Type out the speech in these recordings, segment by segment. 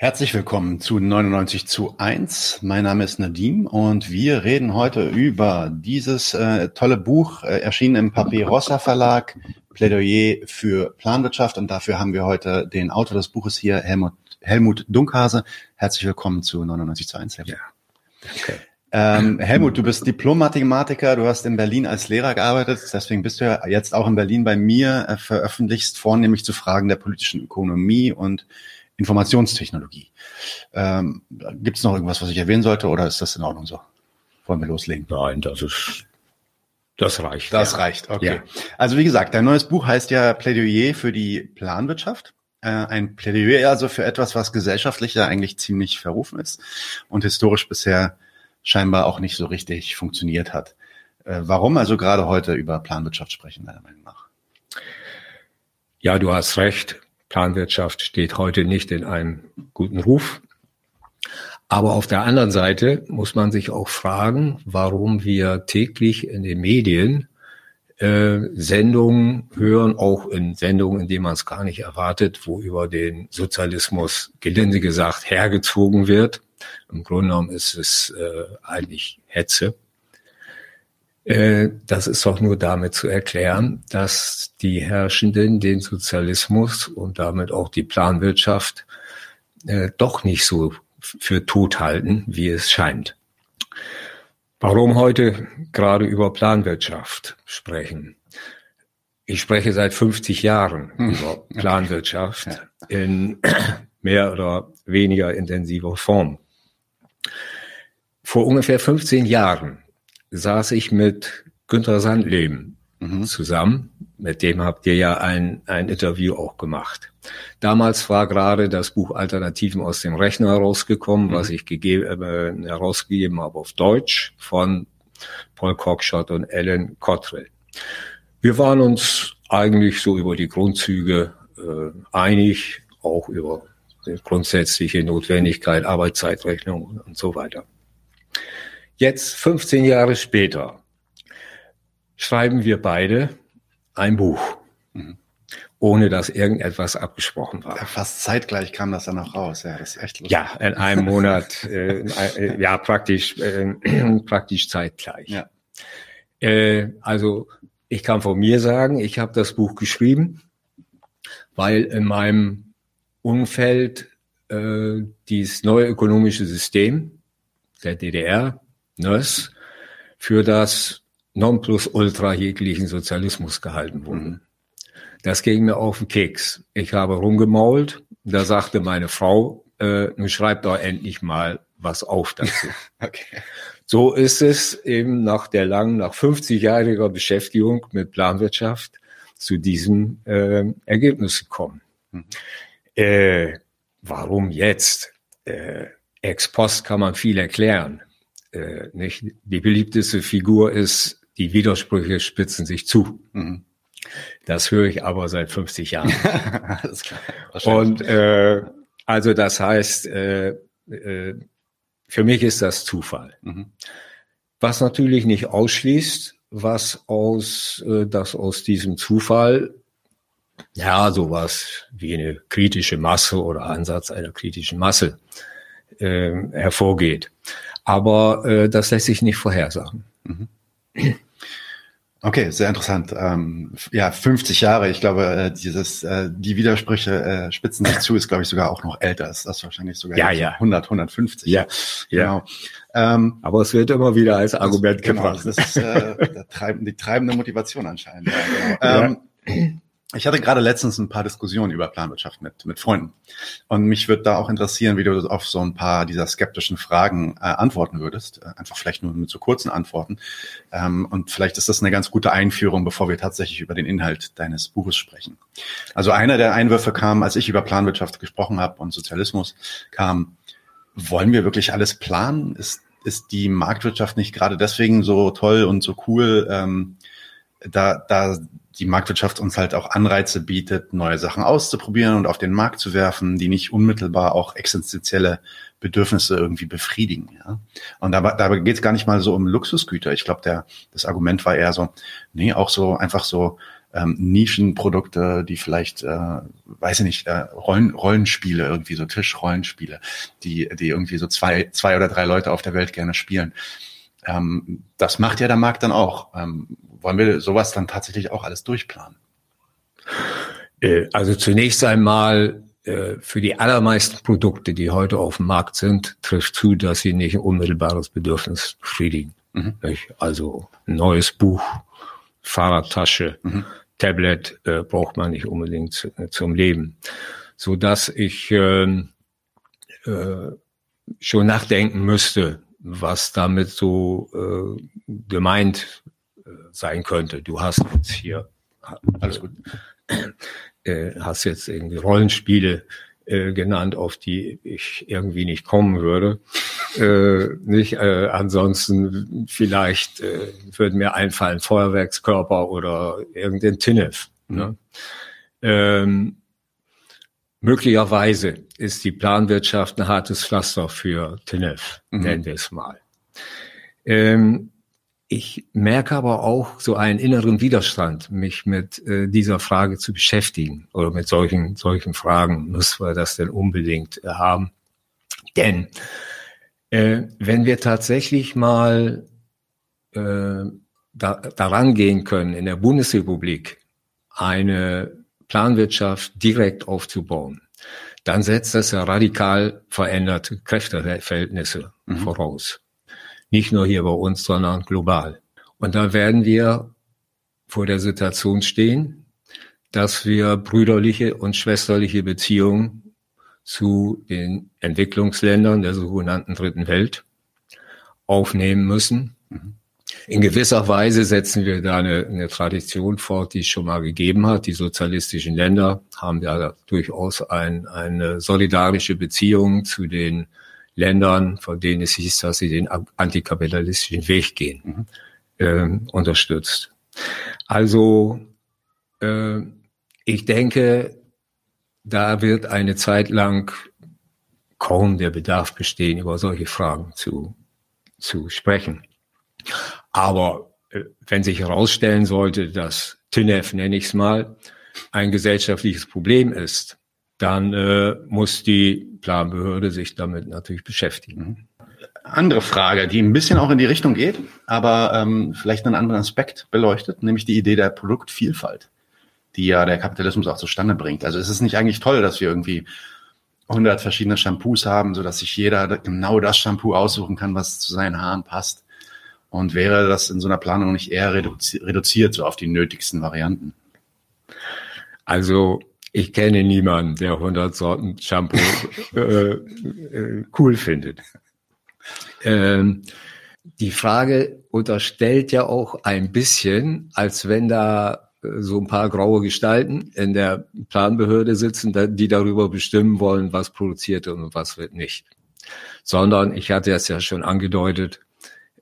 Herzlich willkommen zu 99 zu 1. Mein Name ist Nadim und wir reden heute über dieses äh, tolle Buch, äh, erschienen im Papier Rossa Verlag, Plädoyer für Planwirtschaft. Und dafür haben wir heute den Autor des Buches hier, Helmut, Helmut Dunkhase. Herzlich willkommen zu 99 zu 1. Helmut. Ja, danke. Ähm, Helmut, du bist Diplom-Mathematiker, du hast in Berlin als Lehrer gearbeitet, deswegen bist du ja jetzt auch in Berlin bei mir, äh, veröffentlichst vornehmlich zu Fragen der politischen Ökonomie und Informationstechnologie. Ähm, Gibt es noch irgendwas, was ich erwähnen sollte, oder ist das in Ordnung so? Wollen wir loslegen? Nein, das ist das reicht. Das ja. reicht, okay. Ja. Also wie gesagt, dein neues Buch heißt ja Plädoyer für die Planwirtschaft. Äh, ein Plädoyer also für etwas, was gesellschaftlich ja eigentlich ziemlich verrufen ist und historisch bisher scheinbar auch nicht so richtig funktioniert hat. Äh, warum also gerade heute über Planwirtschaft sprechen, deiner Meinung nach? Ja, du hast recht. Planwirtschaft steht heute nicht in einem guten Ruf. Aber auf der anderen Seite muss man sich auch fragen, warum wir täglich in den Medien äh, Sendungen hören, auch in Sendungen, in denen man es gar nicht erwartet, wo über den Sozialismus gelinde gesagt hergezogen wird. Im Grunde genommen ist es äh, eigentlich Hetze. Äh, das ist doch nur damit zu erklären, dass die Herrschenden den Sozialismus und damit auch die Planwirtschaft äh, doch nicht so für tot halten, wie es scheint. Warum heute gerade über Planwirtschaft sprechen? Ich spreche seit 50 Jahren hm. über Planwirtschaft in mehr oder weniger intensiver Form. Vor ungefähr 15 Jahren saß ich mit Günter Sandleben mhm. zusammen. Mit dem habt ihr ja ein, ein Interview auch gemacht. Damals war gerade das Buch Alternativen aus dem Rechner herausgekommen, mhm. was ich gegeben, äh, herausgegeben habe auf Deutsch von Paul Cockshott und Ellen Cottrell. Wir waren uns eigentlich so über die Grundzüge äh, einig, auch über die grundsätzliche Notwendigkeit, Arbeitszeitrechnung und so weiter. Jetzt, 15 Jahre später, schreiben wir beide ein Buch, mhm. ohne dass irgendetwas abgesprochen war. Ja, fast zeitgleich kam das dann auch raus. Ja, das ist echt lustig. Ja, in einem Monat, äh, äh, ja, praktisch, äh, praktisch zeitgleich. Ja. Äh, also, ich kann von mir sagen, ich habe das Buch geschrieben, weil in meinem Umfeld äh, dieses neue ökonomische System der DDR NÖS für das Nonplusultra jeglichen Sozialismus gehalten wurden. Das ging mir auf den Keks. Ich habe rumgemault. Da sagte meine Frau, äh, nun schreibt doch endlich mal was auf dazu. okay. So ist es eben nach der langen, nach 50-jähriger Beschäftigung mit Planwirtschaft zu diesem äh, Ergebnis gekommen. Mhm. Äh, warum jetzt? Äh, ex post kann man viel erklären äh, nicht? Die beliebteste Figur ist, die Widersprüche spitzen sich zu. Mhm. Das höre ich aber seit 50 Jahren. Alles klar. Und äh, also das heißt, äh, äh, für mich ist das Zufall. Mhm. Was natürlich nicht ausschließt, was aus, äh, das aus diesem Zufall ja, sowas wie eine kritische Masse oder Ansatz einer kritischen Masse äh, hervorgeht. Aber äh, das lässt sich nicht vorhersagen. Mhm. Okay, sehr interessant. Ähm, ja, 50 Jahre. Ich glaube, äh, dieses, äh, die Widersprüche äh, spitzen sich zu, ist glaube ich sogar auch noch älter. Ist das wahrscheinlich sogar ja, ja. 100, 150. Ja, genau. Ja. Ähm, Aber es wird immer wieder als Argument das, genau, gebracht. Das ist äh, treibende, die treibende Motivation anscheinend. Ja, genau. ähm, ich hatte gerade letztens ein paar Diskussionen über Planwirtschaft mit, mit Freunden. Und mich würde da auch interessieren, wie du auf so ein paar dieser skeptischen Fragen äh, antworten würdest. Äh, einfach vielleicht nur mit so kurzen Antworten. Ähm, und vielleicht ist das eine ganz gute Einführung, bevor wir tatsächlich über den Inhalt deines Buches sprechen. Also einer der Einwürfe kam, als ich über Planwirtschaft gesprochen habe und Sozialismus, kam, wollen wir wirklich alles planen? Ist, ist die Marktwirtschaft nicht gerade deswegen so toll und so cool? Ähm, da, da die Marktwirtschaft uns halt auch Anreize bietet, neue Sachen auszuprobieren und auf den Markt zu werfen, die nicht unmittelbar auch existenzielle Bedürfnisse irgendwie befriedigen. Ja? Und dabei, dabei geht es gar nicht mal so um Luxusgüter. Ich glaube, das Argument war eher so, nee, auch so einfach so ähm, Nischenprodukte, die vielleicht, äh, weiß ich nicht, äh, Rollen, Rollenspiele, irgendwie so Tischrollenspiele, die, die irgendwie so zwei, zwei oder drei Leute auf der Welt gerne spielen. Ähm, das macht ja der Markt dann auch. Ähm, wollen wir sowas dann tatsächlich auch alles durchplanen? Äh, also zunächst einmal äh, für die allermeisten Produkte, die heute auf dem Markt sind, trifft zu, dass sie nicht ein unmittelbares Bedürfnis befriedigen. Mhm. Also ein neues Buch, Fahrradtasche, mhm. Tablet äh, braucht man nicht unbedingt zu, äh, zum Leben, so dass ich ähm, äh, schon nachdenken müsste, was damit so äh, gemeint äh, sein könnte. Du hast jetzt hier alles gut. Äh, hast jetzt irgendwie Rollenspiele äh, genannt, auf die ich irgendwie nicht kommen würde. Äh, nicht, äh, ansonsten vielleicht äh, würde mir einfallen Feuerwerkskörper oder irgendein Tinnef. Ne? Ähm, möglicherweise ist die Planwirtschaft ein hartes Pflaster für Tinnef, mhm. nennen wir es mal. Ähm, ich merke aber auch so einen inneren Widerstand, mich mit äh, dieser Frage zu beschäftigen oder mit solchen, solchen Fragen. Müssen wir das denn unbedingt äh, haben? Denn äh, wenn wir tatsächlich mal äh, da, daran gehen können, in der Bundesrepublik eine Planwirtschaft direkt aufzubauen, dann setzt das ja radikal veränderte Kräfteverhältnisse mhm. voraus. Nicht nur hier bei uns, sondern global. Und da werden wir vor der Situation stehen, dass wir brüderliche und schwesterliche Beziehungen zu den Entwicklungsländern der sogenannten Dritten Welt aufnehmen müssen. Mhm. In gewisser Weise setzen wir da eine, eine, Tradition fort, die es schon mal gegeben hat. Die sozialistischen Länder haben ja durchaus ein, eine solidarische Beziehung zu den Ländern, von denen es hieß, dass sie den antikapitalistischen Weg gehen, äh, unterstützt. Also äh, ich denke, da wird eine Zeit lang kaum der Bedarf bestehen, über solche Fragen zu, zu sprechen. Aber äh, wenn sich herausstellen sollte, dass TINEF, nenne ich es mal, ein gesellschaftliches Problem ist, dann äh, muss die Planbehörde sich damit natürlich beschäftigen. Mhm. Andere Frage, die ein bisschen auch in die Richtung geht, aber ähm, vielleicht einen anderen Aspekt beleuchtet, nämlich die Idee der Produktvielfalt, die ja der Kapitalismus auch zustande bringt. Also ist es nicht eigentlich toll, dass wir irgendwie 100 verschiedene Shampoos haben, so dass sich jeder genau das Shampoo aussuchen kann, was zu seinen Haaren passt? Und wäre das in so einer Planung nicht eher reduziert, so auf die nötigsten Varianten? Also ich kenne niemanden, der 100 Sorten Shampoo äh, äh, cool findet. Ähm, die Frage unterstellt ja auch ein bisschen, als wenn da äh, so ein paar graue Gestalten in der Planbehörde sitzen, die darüber bestimmen wollen, was produziert wird und was wird nicht. Sondern, ich hatte es ja schon angedeutet,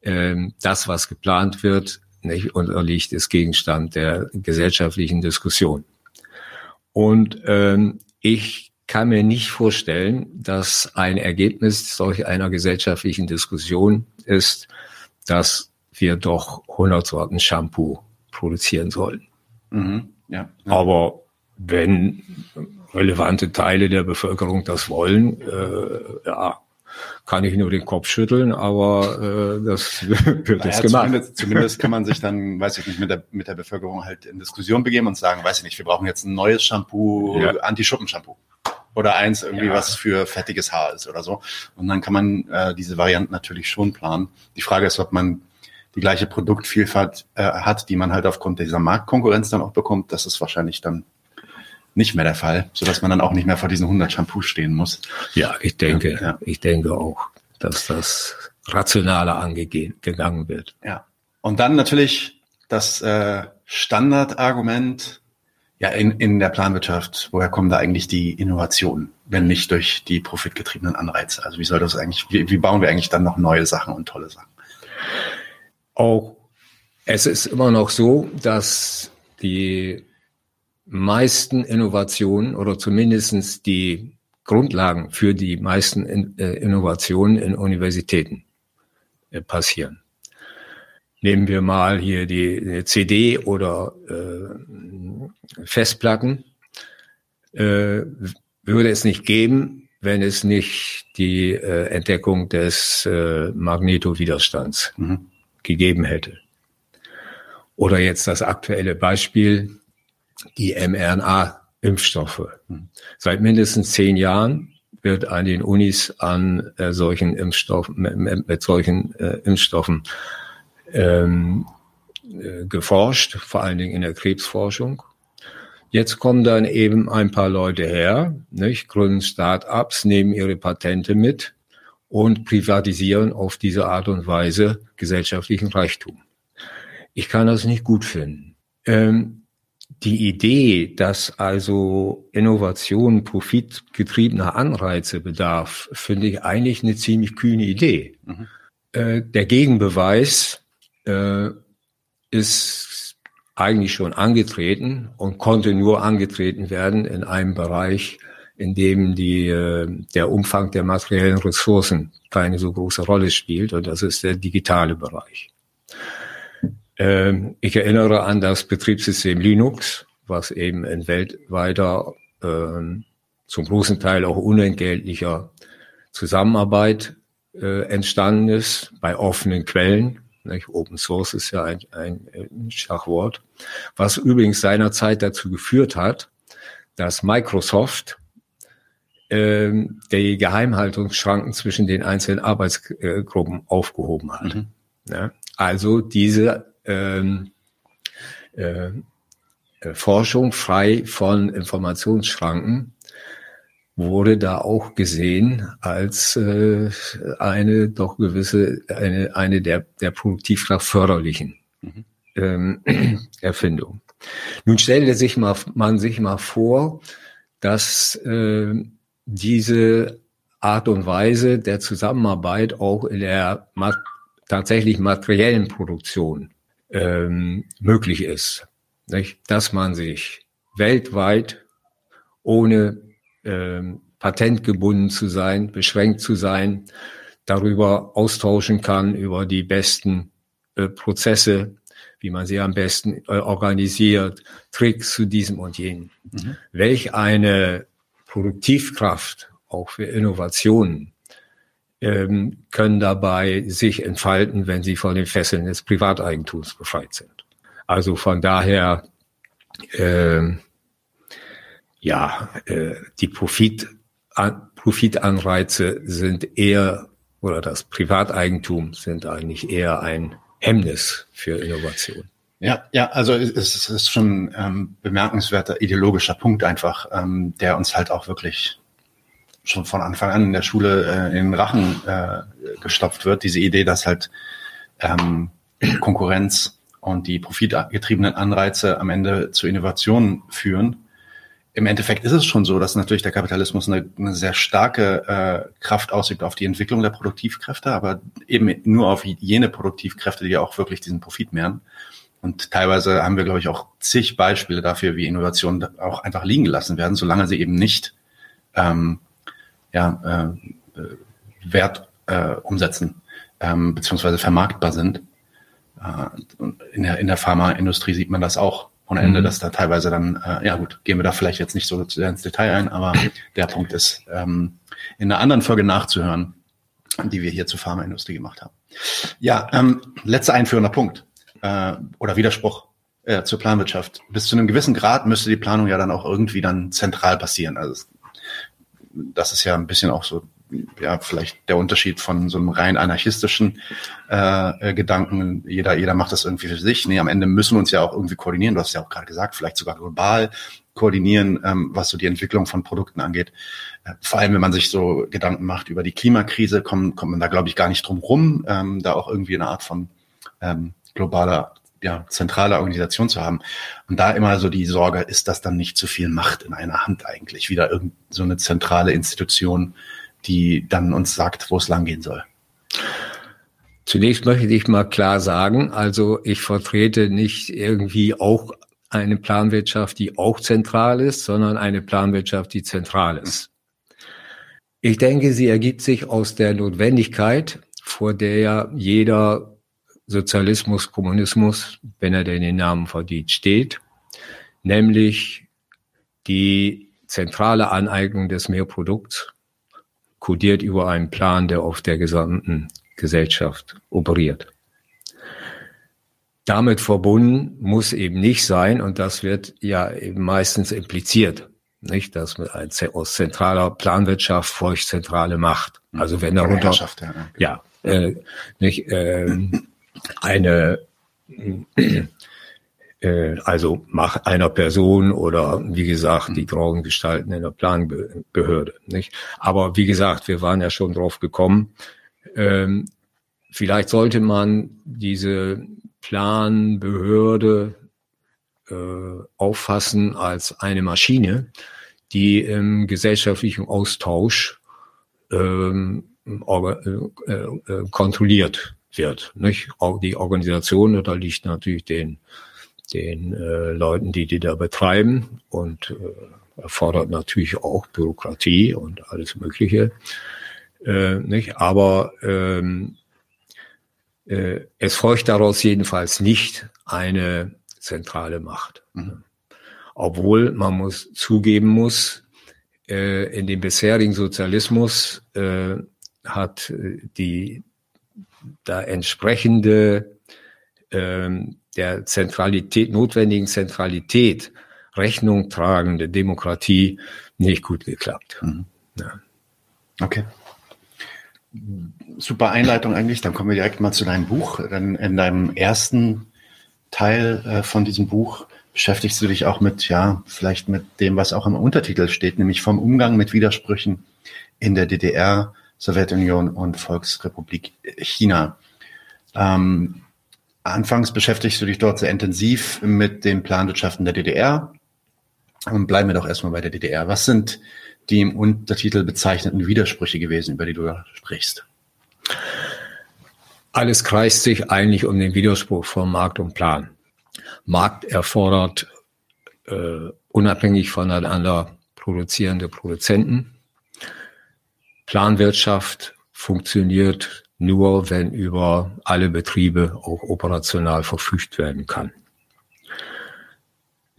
ähm, das, was geplant wird, nicht unterliegt, ist Gegenstand der gesellschaftlichen Diskussion. Und ähm, ich kann mir nicht vorstellen, dass ein Ergebnis solch einer gesellschaftlichen Diskussion ist, dass wir doch 100 Sorten Shampoo produzieren sollen. Mhm, ja, ja. Aber wenn relevante Teile der Bevölkerung das wollen, äh, ja, kann ich nur den Kopf schütteln, aber äh, das wird naja, jetzt gemacht. Zumindest, zumindest kann man sich dann, weiß ich nicht, mit der, mit der Bevölkerung halt in Diskussion begeben und sagen, weiß ich nicht, wir brauchen jetzt ein neues Shampoo, ja. Anti-Schuppen-Shampoo. Oder eins irgendwie, ja. was für fettiges Haar ist oder so. Und dann kann man äh, diese Varianten natürlich schon planen. Die Frage ist, ob man die gleiche Produktvielfalt äh, hat, die man halt aufgrund dieser Marktkonkurrenz dann auch bekommt. Das ist wahrscheinlich dann nicht mehr der Fall, so dass man dann auch nicht mehr vor diesen 100 Shampoos stehen muss. Ja, ich denke, ja. ich denke auch, dass das rationaler angegangen wird. Ja. Und dann natürlich das äh, Standardargument, ja, in, in der Planwirtschaft, woher kommen da eigentlich die Innovationen, wenn nicht durch die profitgetriebenen Anreize? Also wie soll das eigentlich, wie, wie bauen wir eigentlich dann noch neue Sachen und tolle Sachen? Auch es ist immer noch so, dass die meisten Innovationen oder zumindestens die Grundlagen für die meisten äh, Innovationen in Universitäten äh, passieren. Nehmen wir mal hier die CD oder äh, Festplatten äh, würde es nicht geben, wenn es nicht die äh, Entdeckung des äh, Magnetowiderstands mhm. gegeben hätte. Oder jetzt das aktuelle Beispiel, die mRNA-Impfstoffe. Seit mindestens zehn Jahren wird an den Unis an äh, solchen Impfstoffen, mit, mit solchen äh, Impfstoffen ähm, äh, geforscht, vor allen Dingen in der Krebsforschung. Jetzt kommen dann eben ein paar Leute her, nicht, gründen Start-ups, nehmen ihre Patente mit und privatisieren auf diese Art und Weise gesellschaftlichen Reichtum. Ich kann das nicht gut finden. Ähm, die Idee, dass also Innovation profitgetriebener Anreize bedarf, finde ich eigentlich eine ziemlich kühne Idee. Mhm. Äh, der Gegenbeweis äh, ist eigentlich schon angetreten und konnte nur angetreten werden in einem Bereich, in dem die, äh, der Umfang der materiellen Ressourcen keine so große Rolle spielt, und das ist der digitale Bereich. Ähm, ich erinnere an das Betriebssystem Linux, was eben in weltweiter, ähm, zum großen Teil auch unentgeltlicher Zusammenarbeit äh, entstanden ist, bei offenen Quellen. Open Source ist ja ein, ein, ein Schachwort, was übrigens seinerzeit dazu geführt hat, dass Microsoft ähm, die Geheimhaltungsschranken zwischen den einzelnen Arbeitsgruppen aufgehoben hat. Mhm. Ja, also diese ähm, äh, äh, Forschung frei von Informationsschranken wurde da auch gesehen als äh, eine doch gewisse, eine, eine der, der Produktivkraft förderlichen mhm. ähm, Erfindungen. Nun stelle sich mal, man sich mal vor, dass äh, diese Art und Weise der Zusammenarbeit auch in der mat tatsächlich materiellen Produktion ähm, möglich ist. Nicht? Dass man sich weltweit ohne ähm, patentgebunden zu sein, beschränkt zu sein, darüber austauschen kann, über die besten äh, Prozesse, wie man sie am besten äh, organisiert, Tricks zu diesem und jenem. Mhm. Welch eine Produktivkraft auch für Innovationen ähm, können dabei sich entfalten, wenn sie von den Fesseln des Privateigentums befreit sind. Also von daher, äh, ja, äh, die Profit, an, Profitanreize sind eher, oder das Privateigentum sind eigentlich eher ein Hemmnis für Innovation. Ja, ja, also es ist schon ähm, bemerkenswerter ideologischer Punkt einfach, ähm, der uns halt auch wirklich schon von Anfang an in der Schule äh, in den Rachen äh, gestopft wird. Diese Idee, dass halt ähm, Konkurrenz und die profitgetriebenen Anreize am Ende zu Innovationen führen. Im Endeffekt ist es schon so, dass natürlich der Kapitalismus eine, eine sehr starke äh, Kraft ausübt auf die Entwicklung der Produktivkräfte, aber eben nur auf jene Produktivkräfte, die auch wirklich diesen Profit mehren. Und teilweise haben wir, glaube ich, auch zig Beispiele dafür, wie Innovationen auch einfach liegen gelassen werden, solange sie eben nicht ähm, ja, äh, Wert äh, umsetzen ähm, beziehungsweise vermarktbar sind. Äh, in der, in der Pharmaindustrie sieht man das auch ohne Ende, mhm. dass da teilweise dann, äh, ja gut, gehen wir da vielleicht jetzt nicht so sehr ins Detail ein, aber der Punkt ist, ähm, in einer anderen Folge nachzuhören, die wir hier zur Pharmaindustrie gemacht haben. Ja, ähm, letzter einführender Punkt äh, oder Widerspruch äh, zur Planwirtschaft. Bis zu einem gewissen Grad müsste die Planung ja dann auch irgendwie dann zentral passieren. Also das ist ja ein bisschen auch so, ja, vielleicht der Unterschied von so einem rein anarchistischen äh, Gedanken. Jeder, jeder macht das irgendwie für sich. Nee, am Ende müssen wir uns ja auch irgendwie koordinieren. Du hast ja auch gerade gesagt, vielleicht sogar global koordinieren, ähm, was so die Entwicklung von Produkten angeht. Äh, vor allem, wenn man sich so Gedanken macht über die Klimakrise, kommt, kommt man da, glaube ich, gar nicht drum rum, ähm, da auch irgendwie eine Art von ähm, globaler ja, zentrale Organisation zu haben. Und da immer so die Sorge, ist das dann nicht zu viel Macht in einer Hand eigentlich? Wieder irgend so eine zentrale Institution, die dann uns sagt, wo es langgehen soll. Zunächst möchte ich mal klar sagen, also ich vertrete nicht irgendwie auch eine Planwirtschaft, die auch zentral ist, sondern eine Planwirtschaft, die zentral ist. Ich denke, sie ergibt sich aus der Notwendigkeit, vor der ja jeder Sozialismus, Kommunismus, wenn er denn den Namen verdient, steht, nämlich die zentrale Aneignung des Mehrprodukts kodiert über einen Plan, der auf der gesamten Gesellschaft operiert. Damit verbunden muss eben nicht sein, und das wird ja eben meistens impliziert, nicht, dass man aus zentraler Planwirtschaft folgt zentrale Macht. Also wenn darunter, ja, ja äh, nicht, äh, eine äh, also Macht einer Person oder wie gesagt die Drogengestalten in der Planbehörde. Nicht? Aber wie gesagt, wir waren ja schon drauf gekommen. Ähm, vielleicht sollte man diese Planbehörde äh, auffassen als eine Maschine, die im gesellschaftlichen Austausch ähm, äh, äh, kontrolliert wird. Nicht? Die Organisation unterliegt natürlich den den äh, Leuten, die die da betreiben und äh, erfordert natürlich auch Bürokratie und alles Mögliche. Äh, nicht? Aber ähm, äh, es folgt daraus jedenfalls nicht eine zentrale Macht. Mhm. Obwohl man muss zugeben muss, äh, in dem bisherigen Sozialismus äh, hat die da entsprechende ähm, der Zentralität, notwendigen Zentralität Rechnung tragende Demokratie nicht gut geklappt. Mhm. Ja. Okay. Super Einleitung eigentlich. Dann kommen wir direkt mal zu deinem Buch. Dann in deinem ersten Teil äh, von diesem Buch beschäftigst du dich auch mit, ja, vielleicht mit dem, was auch im Untertitel steht, nämlich vom Umgang mit Widersprüchen in der DDR, Sowjetunion und Volksrepublik China. Ähm, Anfangs beschäftigst du dich dort sehr intensiv mit den Planwirtschaften der DDR. Und bleiben wir doch erstmal bei der DDR. Was sind die im Untertitel bezeichneten Widersprüche gewesen, über die du da sprichst? Alles kreist sich eigentlich um den Widerspruch von Markt und Plan. Markt erfordert äh, unabhängig voneinander produzierende Produzenten. Planwirtschaft funktioniert nur wenn über alle Betriebe auch operational verfügt werden kann.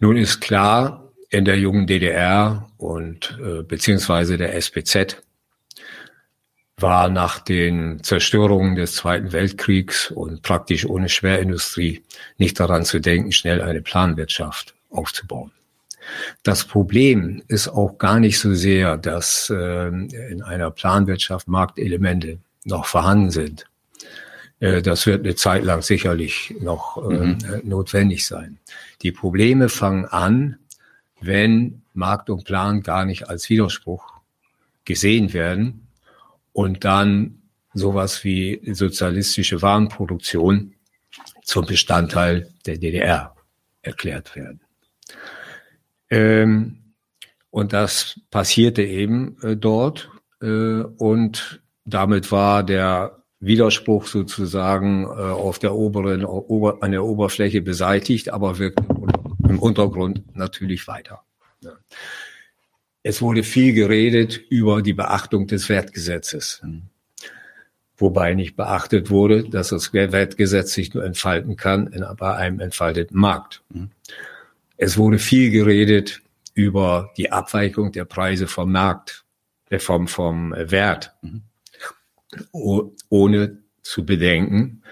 Nun ist klar, in der jungen DDR und äh, beziehungsweise der SPZ war nach den Zerstörungen des Zweiten Weltkriegs und praktisch ohne Schwerindustrie nicht daran zu denken, schnell eine Planwirtschaft aufzubauen. Das Problem ist auch gar nicht so sehr, dass äh, in einer Planwirtschaft Marktelemente noch vorhanden sind. Äh, das wird eine Zeit lang sicherlich noch äh, mhm. notwendig sein. Die Probleme fangen an, wenn Markt und Plan gar nicht als Widerspruch gesehen werden und dann sowas wie sozialistische Warenproduktion zum Bestandteil der DDR erklärt werden. Ähm, und das passierte eben äh, dort äh, und damit war der Widerspruch sozusagen äh, auf der oberen, ober, an der Oberfläche beseitigt, aber wirkt im Untergrund natürlich weiter. Ja. Es wurde viel geredet über die Beachtung des Wertgesetzes. Wobei nicht beachtet wurde, dass das Wertgesetz sich nur entfalten kann in, bei einem entfalteten Markt. Es wurde viel geredet über die Abweichung der Preise vom Markt, äh, vom, vom Wert. Mhm ohne zu bedenken,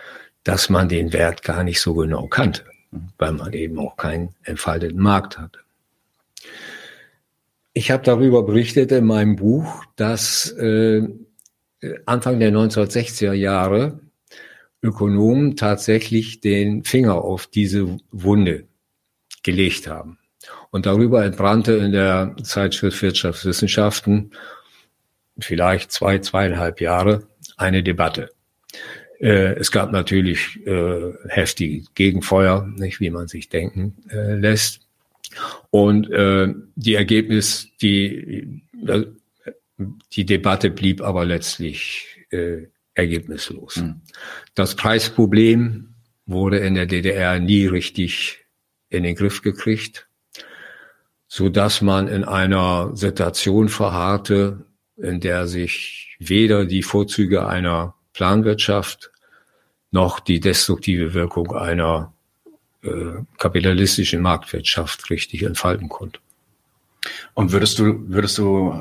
dass man den Wert gar nicht so genau kannte, weil man eben auch keinen entfalteten Markt hatte. Ich habe darüber berichtet in meinem Buch, dass äh, Anfang der 1960er Jahre Ökonomen tatsächlich den Finger auf diese Wunde gelegt haben. Und darüber entbrannte in der Zeitschrift Wirtschaftswissenschaften vielleicht zwei, zweieinhalb Jahre eine Debatte. Äh, es gab natürlich äh, heftige Gegenfeuer, nicht wie man sich denken äh, lässt. Und die Ergebnis, die, die Debatte blieb aber letztlich ergebnislos. Mhm. Das Preisproblem wurde in der DDR nie richtig in den Griff gekriegt, so dass man in einer Situation verharrte, in der sich weder die Vorzüge einer Planwirtschaft noch die destruktive Wirkung einer äh, kapitalistischen Marktwirtschaft richtig entfalten konnte. Und würdest du, würdest du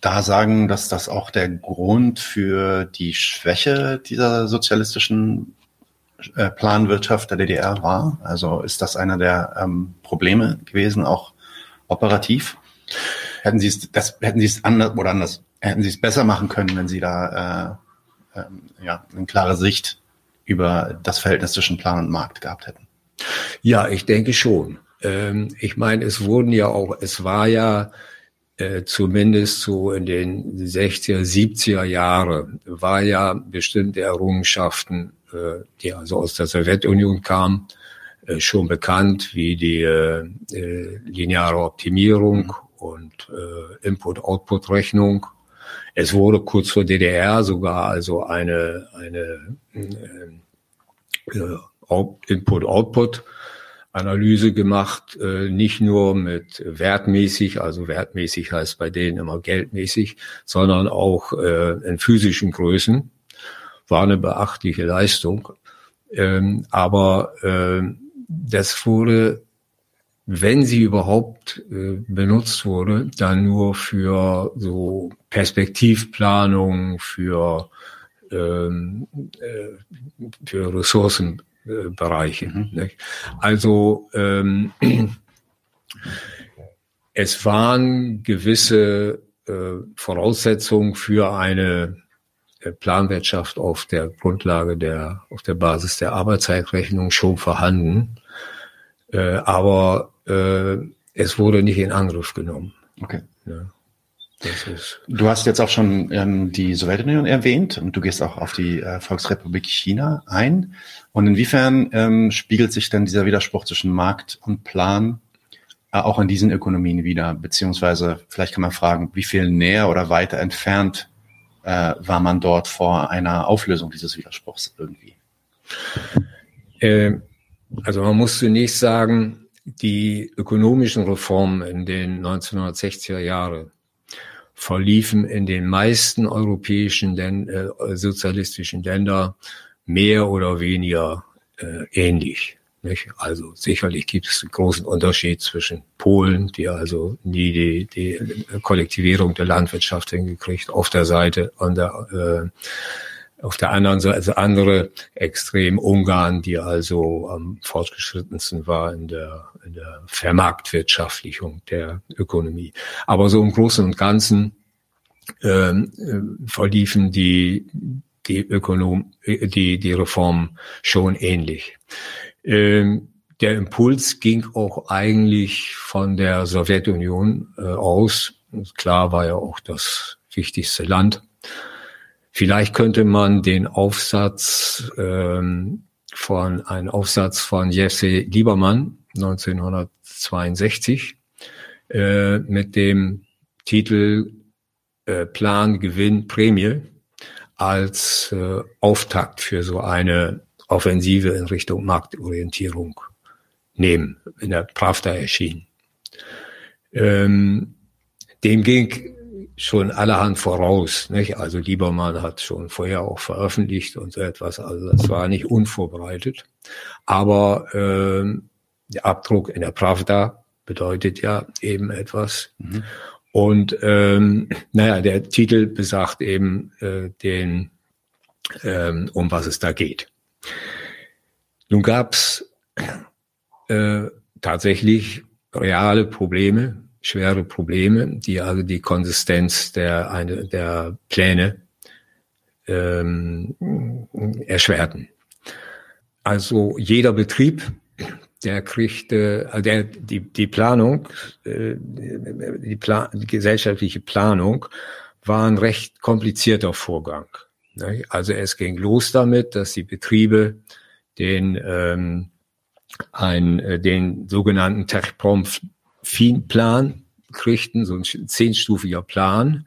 da sagen, dass das auch der Grund für die Schwäche dieser sozialistischen Planwirtschaft der DDR war? Also ist das einer der ähm, Probleme gewesen, auch operativ? Hätten Sie es, das, hätten Sie es anders oder anders, hätten Sie es besser machen können, wenn Sie da äh, äh, ja, eine klare Sicht über das Verhältnis zwischen Plan und Markt gehabt hätten? Ja, ich denke schon. Ähm, ich meine, es wurden ja auch, es war ja äh, zumindest so in den 60er, 70er Jahre, war ja bestimmte Errungenschaften, äh, die also aus der Sowjetunion kamen, äh, schon bekannt, wie die äh, äh lineare Optimierung mhm. und äh, Input-Output-Rechnung. Es wurde kurz vor DDR sogar also eine, eine äh, Input-Output Analyse gemacht, äh, nicht nur mit wertmäßig, also wertmäßig heißt bei denen immer geldmäßig, sondern auch äh, in physischen Größen. War eine beachtliche Leistung. Ähm, aber äh, das wurde, wenn sie überhaupt äh, benutzt wurde, dann nur für so Perspektivplanung, für, ähm, äh, für Ressourcen äh, Bereiche. Mhm. Also ähm, es waren gewisse äh, Voraussetzungen für eine Planwirtschaft auf der Grundlage der, auf der Basis der Arbeitszeitrechnung schon vorhanden. Äh, aber äh, es wurde nicht in Angriff genommen. Okay. Ja. du hast jetzt auch schon ähm, die Sowjetunion erwähnt und du gehst auch auf die äh, Volksrepublik China ein. Und inwiefern ähm, spiegelt sich denn dieser Widerspruch zwischen Markt und Plan äh, auch in diesen Ökonomien wieder? Beziehungsweise vielleicht kann man fragen, wie viel näher oder weiter entfernt äh, war man dort vor einer Auflösung dieses Widerspruchs irgendwie? Äh, also man muss zunächst sagen, die ökonomischen Reformen in den 1960er Jahren verliefen in den meisten europäischen äh, sozialistischen Ländern mehr oder weniger äh, ähnlich. Nicht? Also sicherlich gibt es einen großen Unterschied zwischen Polen, die also nie die, die Kollektivierung der Landwirtschaft hingekriegt, auf der Seite, an der, äh, auf der anderen Seite, also andere extrem Ungarn, die also am fortgeschrittensten war in der, in der Vermarktwirtschaftlichung der Ökonomie. Aber so im Großen und Ganzen ähm, äh, verliefen die die Ökonom, die, die Reform schon ähnlich. Ähm, der Impuls ging auch eigentlich von der Sowjetunion äh, aus. Klar war ja auch das wichtigste Land. Vielleicht könnte man den Aufsatz ähm, von, einen Aufsatz von Jesse Liebermann 1962 äh, mit dem Titel äh, Plan, Gewinn, Prämie als äh, Auftakt für so eine Offensive in Richtung Marktorientierung nehmen, in der Pravda erschien. Ähm, dem ging schon allerhand voraus. Nicht? Also Liebermann hat schon vorher auch veröffentlicht und so etwas. Also das war nicht unvorbereitet. Aber ähm, der Abdruck in der Pravda bedeutet ja eben etwas. Mhm. Und ähm, naja, der Titel besagt eben äh, den, ähm, um was es da geht. Nun gab's äh, tatsächlich reale Probleme, schwere Probleme, die also die Konsistenz der, eine, der Pläne ähm, erschwerten. Also jeder Betrieb der kriegte, also der, die, die Planung, äh, die, Plan, die gesellschaftliche Planung war ein recht komplizierter Vorgang. Ne? Also es ging los damit, dass die Betriebe den, ähm, ein, äh, den sogenannten Techprom-Plan kriegten, so ein zehnstufiger Plan,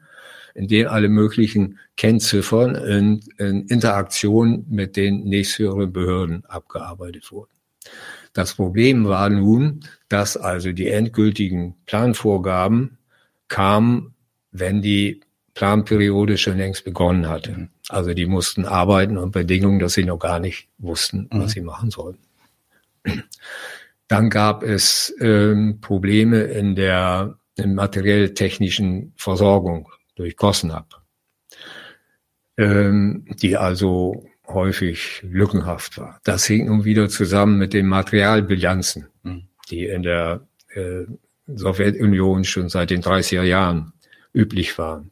in dem alle möglichen Kennziffern in, in Interaktion mit den nächsthöheren Behörden abgearbeitet wurden. Das Problem war nun, dass also die endgültigen Planvorgaben kamen, wenn die Planperiode schon längst begonnen hatte. Also die mussten arbeiten und Bedingungen, dass sie noch gar nicht wussten, was mhm. sie machen sollten. Dann gab es ähm, Probleme in der materiell-technischen Versorgung durch Kosnap, ähm, die also häufig lückenhaft war. Das hing nun wieder zusammen mit den Materialbilanzen, mhm. die in der äh, Sowjetunion schon seit den 30er Jahren üblich waren.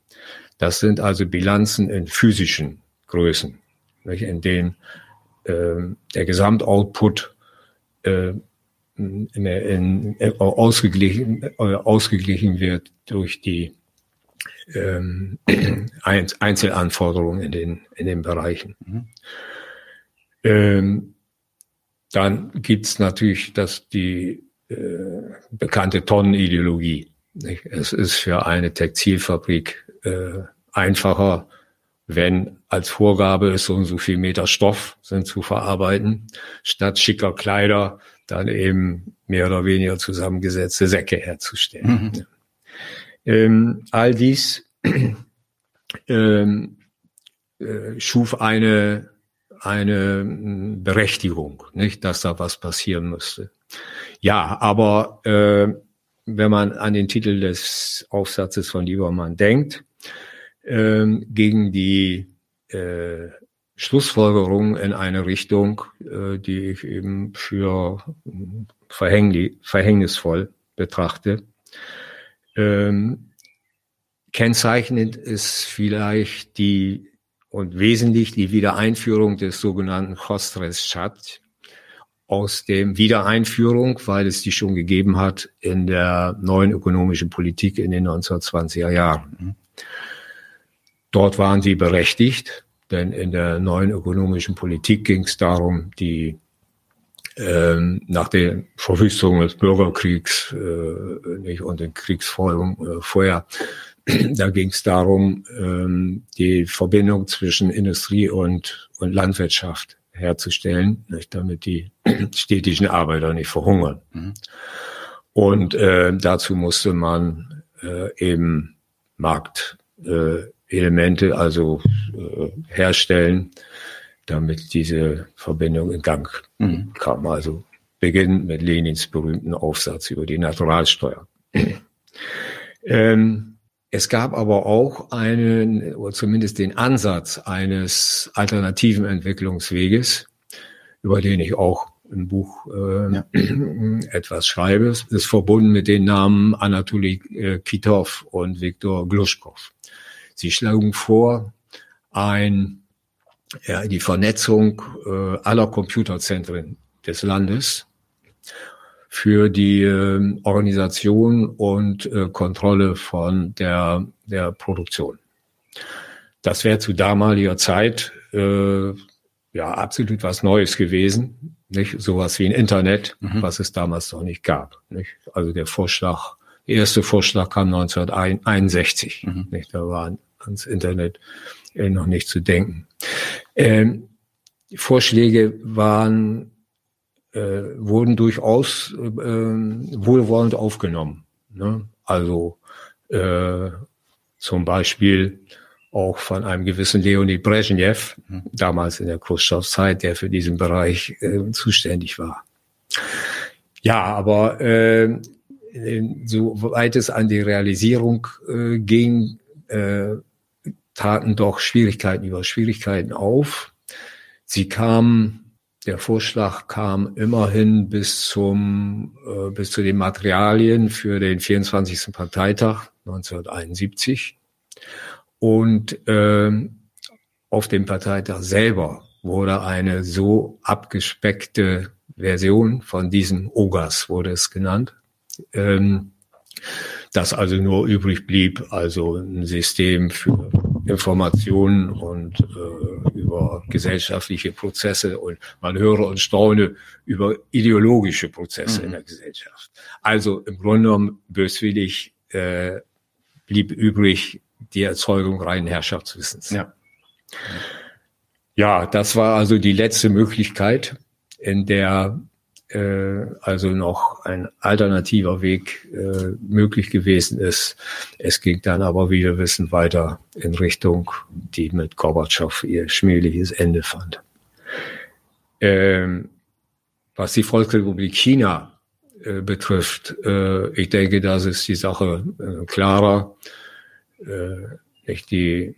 Das sind also Bilanzen in physischen Größen, nicht, in denen äh, der Gesamtoutput äh, in, in, in, ausgeglichen, äh, ausgeglichen wird durch die ähm, Einzelanforderungen in den, in den Bereichen. Mhm. Ähm, dann gibt's natürlich das, die äh, bekannte Tonnenideologie. Nicht? Es ist für eine Textilfabrik äh, einfacher, wenn als Vorgabe es so und so viel Meter Stoff sind zu verarbeiten, statt schicker Kleider dann eben mehr oder weniger zusammengesetzte Säcke herzustellen. Mhm. Ähm, all dies ähm, äh, schuf eine, eine hm, Berechtigung, nicht, dass da was passieren müsste. Ja, aber äh, wenn man an den Titel des Aufsatzes von Liebermann denkt, äh, gegen die äh, Schlussfolgerung in eine Richtung, äh, die ich eben für hm, verhängnisvoll betrachte. Ähm, kennzeichnend ist vielleicht die und wesentlich die Wiedereinführung des sogenannten Chostres-Chat aus dem Wiedereinführung, weil es die schon gegeben hat in der neuen ökonomischen Politik in den 1920er Jahren. Dort waren sie berechtigt, denn in der neuen ökonomischen Politik ging es darum, die ähm, nach der Verwüstung des Bürgerkriegs äh, nicht, und den Kriegsfolgen äh, vorher, da ging es darum, ähm, die Verbindung zwischen Industrie und, und Landwirtschaft herzustellen, nicht, damit die städtischen Arbeiter nicht verhungern. Mhm. Und äh, dazu musste man äh, eben Marktelemente, äh, also äh, herstellen, damit diese Verbindung in Gang mhm. kam. Also beginnend mit Lenins berühmten Aufsatz über die Naturalsteuer. ähm, es gab aber auch einen, oder zumindest den Ansatz eines alternativen Entwicklungsweges, über den ich auch im Buch äh, ja. etwas schreibe. Es ist verbunden mit den Namen Anatoly äh, Kitov und Viktor Gluschkow. Sie schlagen vor, ein ja, die Vernetzung äh, aller Computerzentren des Landes für die äh, Organisation und äh, Kontrolle von der, der Produktion. Das wäre zu damaliger Zeit äh, ja absolut was Neues gewesen, nicht sowas wie ein Internet, mhm. was es damals noch nicht gab. Nicht? Also der Vorschlag, der erste Vorschlag kam 1961. Mhm. Nicht? Da war ans Internet äh, noch nicht zu denken. Ähm, Vorschläge waren, äh, wurden durchaus äh, wohlwollend aufgenommen. Ne? Also äh, zum Beispiel auch von einem gewissen Leonid Brezhnev, mhm. damals in der Khrushchev-Zeit, der für diesen Bereich äh, zuständig war. Ja, aber äh, soweit es an die Realisierung äh, ging, äh, taten doch Schwierigkeiten über Schwierigkeiten auf. Sie kamen, der Vorschlag kam immerhin bis zum, äh, bis zu den Materialien für den 24. Parteitag 1971. Und äh, auf dem Parteitag selber wurde eine so abgespeckte Version von diesem OGAS, wurde es genannt, ähm, dass also nur übrig blieb, also ein System für Informationen und äh, über gesellschaftliche Prozesse und man höre und staune über ideologische Prozesse mhm. in der Gesellschaft. Also im Grunde genommen böswillig äh, blieb übrig die Erzeugung reinen Herrschaftswissens. Ja. ja, das war also die letzte Möglichkeit, in der äh, also noch ein alternativer Weg äh, möglich gewesen ist. Es ging dann aber, wie wir wissen, weiter in Richtung, die mit Gorbatschow ihr schmähliches Ende fand. Ähm, was die Volksrepublik China äh, betrifft, äh, ich denke, das ist die Sache äh, klarer. Äh, nicht die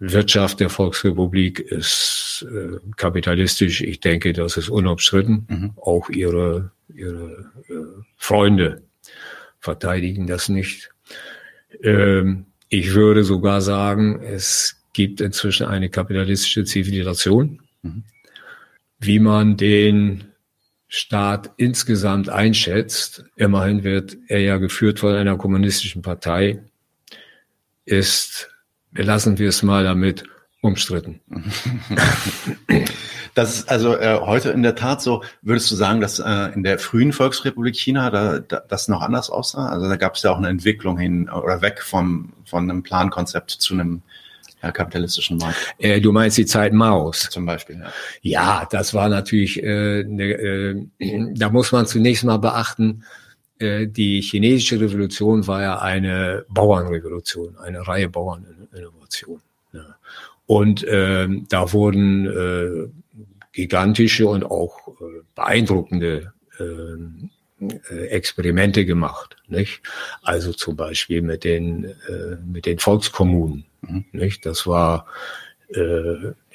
Wirtschaft der Volksrepublik ist äh, kapitalistisch. Ich denke, das ist unumstritten. Mhm. Auch ihre, ihre äh, Freunde verteidigen das nicht. Ähm, ich würde sogar sagen, es gibt inzwischen eine kapitalistische Zivilisation. Mhm. Wie man den Staat insgesamt einschätzt, immerhin wird er ja geführt von einer kommunistischen Partei, ist lassen wir es mal damit umstritten. Das ist also äh, heute in der Tat so, würdest du sagen, dass äh, in der frühen Volksrepublik China da, da das noch anders aussah? Also da gab es ja auch eine Entwicklung hin oder weg vom, von einem Plankonzept zu einem ja, kapitalistischen Markt. Äh, du meinst die Zeit Maos? Zum Beispiel, ja. Ja, das war natürlich, äh, ne, äh, da muss man zunächst mal beachten, die chinesische Revolution war ja eine Bauernrevolution, eine Reihe Bauerninnovation. Ja. Und äh, da wurden äh, gigantische und auch äh, beeindruckende äh, äh, Experimente gemacht, nicht? Also zum Beispiel mit den äh, mit den Volkskommunen, mhm. nicht? Das war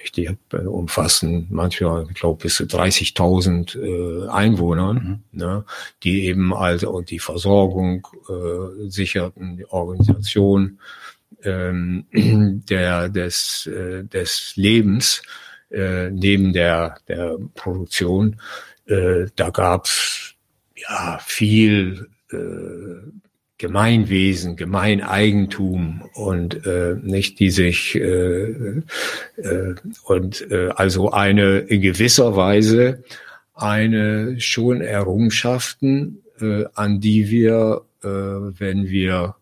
äh, die umfassen manchmal, ich glaube, bis zu 30.000 äh, Einwohnern, mhm. ne, die eben also die Versorgung äh, sicherten, die Organisation ähm, der, des, äh, des Lebens äh, neben der, der Produktion. Äh, da gab's ja viel äh, Gemeinwesen, Gemeineigentum und äh, nicht die sich äh, äh, und äh, also eine in gewisser Weise eine schon Errungenschaften, äh, an die wir, äh, wenn wir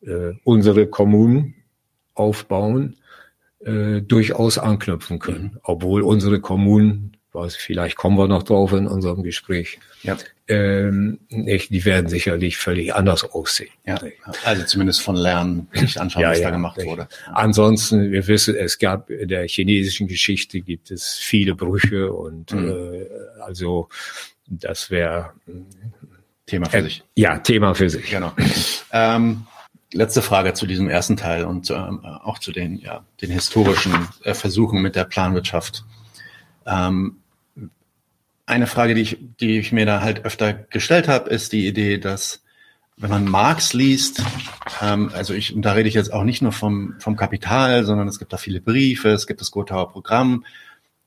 äh, unsere Kommunen aufbauen, äh, durchaus anknüpfen können, mhm. obwohl unsere Kommunen was vielleicht kommen wir noch drauf in unserem Gespräch. Ja. Ähm, nicht, die werden sicherlich völlig anders aussehen. Ja. Also zumindest von Lernen, sich anschauen, ja, was ja, da gemacht nicht. wurde. Ansonsten, wir wissen, es gab in der chinesischen Geschichte gibt es viele Brüche und mhm. äh, also das wäre Thema für äh, sich. Ja, Thema für sich. Genau. ähm, letzte Frage zu diesem ersten Teil und ähm, auch zu den, ja, den historischen äh, Versuchen mit der Planwirtschaft. Ähm, eine Frage, die ich, die ich mir da halt öfter gestellt habe, ist die Idee, dass wenn man Marx liest, ähm, also ich, und da rede ich jetzt auch nicht nur vom, vom Kapital, sondern es gibt da viele Briefe, es gibt das Gotauer Programm,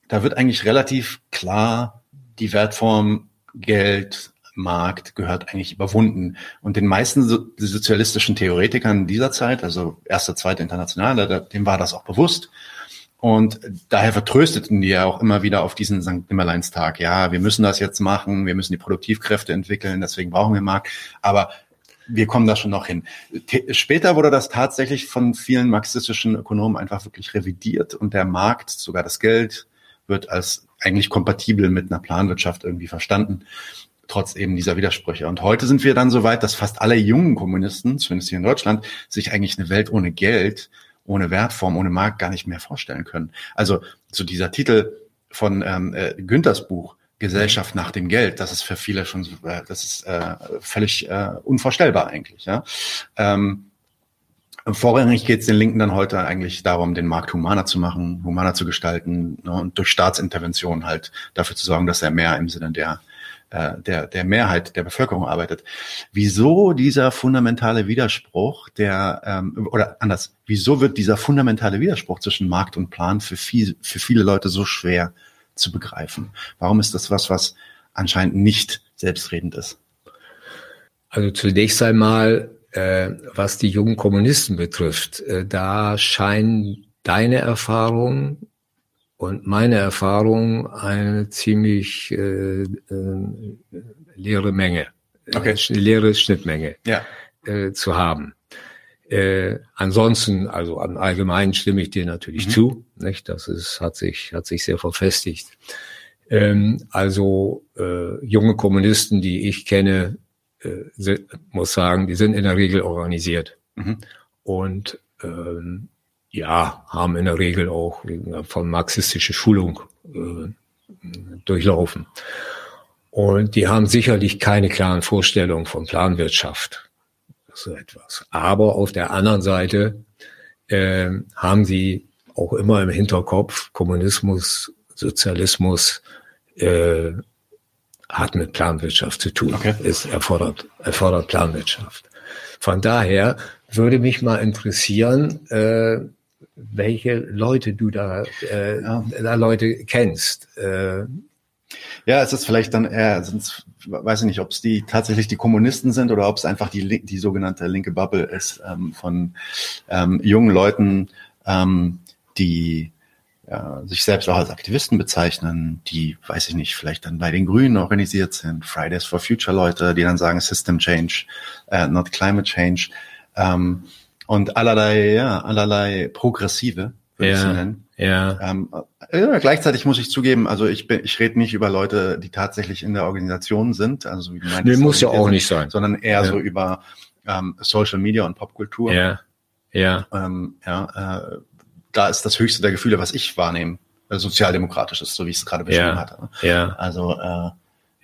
da wird eigentlich relativ klar, die Wertform Geld, Markt gehört eigentlich überwunden. Und den meisten so, sozialistischen Theoretikern dieser Zeit, also erste, zweite Internationale, dem war das auch bewusst. Und daher vertrösteten die ja auch immer wieder auf diesen St. Nimmerleinstag. Ja, wir müssen das jetzt machen, wir müssen die Produktivkräfte entwickeln, deswegen brauchen wir Markt. Aber wir kommen da schon noch hin. Später wurde das tatsächlich von vielen marxistischen Ökonomen einfach wirklich revidiert und der Markt, sogar das Geld, wird als eigentlich kompatibel mit einer Planwirtschaft irgendwie verstanden, trotz eben dieser Widersprüche. Und heute sind wir dann so weit, dass fast alle jungen Kommunisten, zumindest hier in Deutschland, sich eigentlich eine Welt ohne Geld ohne Wertform, ohne Markt gar nicht mehr vorstellen können. Also so dieser Titel von ähm, äh, Günthers Buch, Gesellschaft nach dem Geld, das ist für viele schon, äh, das ist äh, völlig äh, unvorstellbar eigentlich. Ja? Ähm, Vorrangig geht es den Linken dann heute eigentlich darum, den Markt humaner zu machen, humaner zu gestalten ne, und durch Staatsintervention halt dafür zu sorgen, dass er mehr im Sinne der äh, der, der Mehrheit der Bevölkerung arbeitet. Wieso dieser fundamentale Widerspruch, der, ähm, oder anders, wieso wird dieser fundamentale Widerspruch zwischen Markt und Plan für, viel, für viele Leute so schwer zu begreifen? Warum ist das was, was anscheinend nicht selbstredend ist? Also zunächst einmal, äh, was die jungen Kommunisten betrifft, äh, da scheinen deine Erfahrungen und meine Erfahrung eine ziemlich äh, äh, leere Menge, okay. äh, leere Schnittmenge ja. äh, zu haben. Äh, ansonsten, also am Allgemeinen stimme ich dir natürlich mhm. zu. Nicht? Das ist, hat sich, hat sich sehr verfestigt. Ähm, also äh, junge Kommunisten, die ich kenne, äh, sind, muss sagen, die sind in der Regel organisiert. Mhm. Und ähm, ja, haben in der Regel auch von marxistische Schulung äh, durchlaufen. Und die haben sicherlich keine klaren Vorstellungen von Planwirtschaft, so etwas. Aber auf der anderen Seite äh, haben sie auch immer im Hinterkopf, Kommunismus, Sozialismus äh, hat mit Planwirtschaft zu tun. Okay. Es erfordert, erfordert Planwirtschaft. Von daher würde mich mal interessieren, äh, welche Leute du da, äh, ja. da Leute kennst. Äh, ja, es ist vielleicht dann eher, sind's, weiß ich nicht, ob es die tatsächlich die Kommunisten sind oder ob es einfach die, die sogenannte linke Bubble ist ähm, von ähm, jungen Leuten, ähm, die ja, sich selbst auch als Aktivisten bezeichnen, die, weiß ich nicht, vielleicht dann bei den Grünen organisiert sind, Fridays for Future Leute, die dann sagen System Change, uh, not Climate Change ähm, und allerlei, ja, allerlei Progressive, würde ja, ich sie nennen. Ja. Ähm, ja. Gleichzeitig muss ich zugeben, also ich bin, ich rede nicht über Leute, die tatsächlich in der Organisation sind, also wie du meinst, nee, muss ja auch sind, nicht sein, sondern eher ja. so über ähm, Social Media und Popkultur. Ja. Ja. Ähm, ja, äh, da ist das höchste der Gefühle, was ich wahrnehme, äh, sozialdemokratisch ist, so wie ich es gerade beschrieben ja. hatte. Ja. Also äh,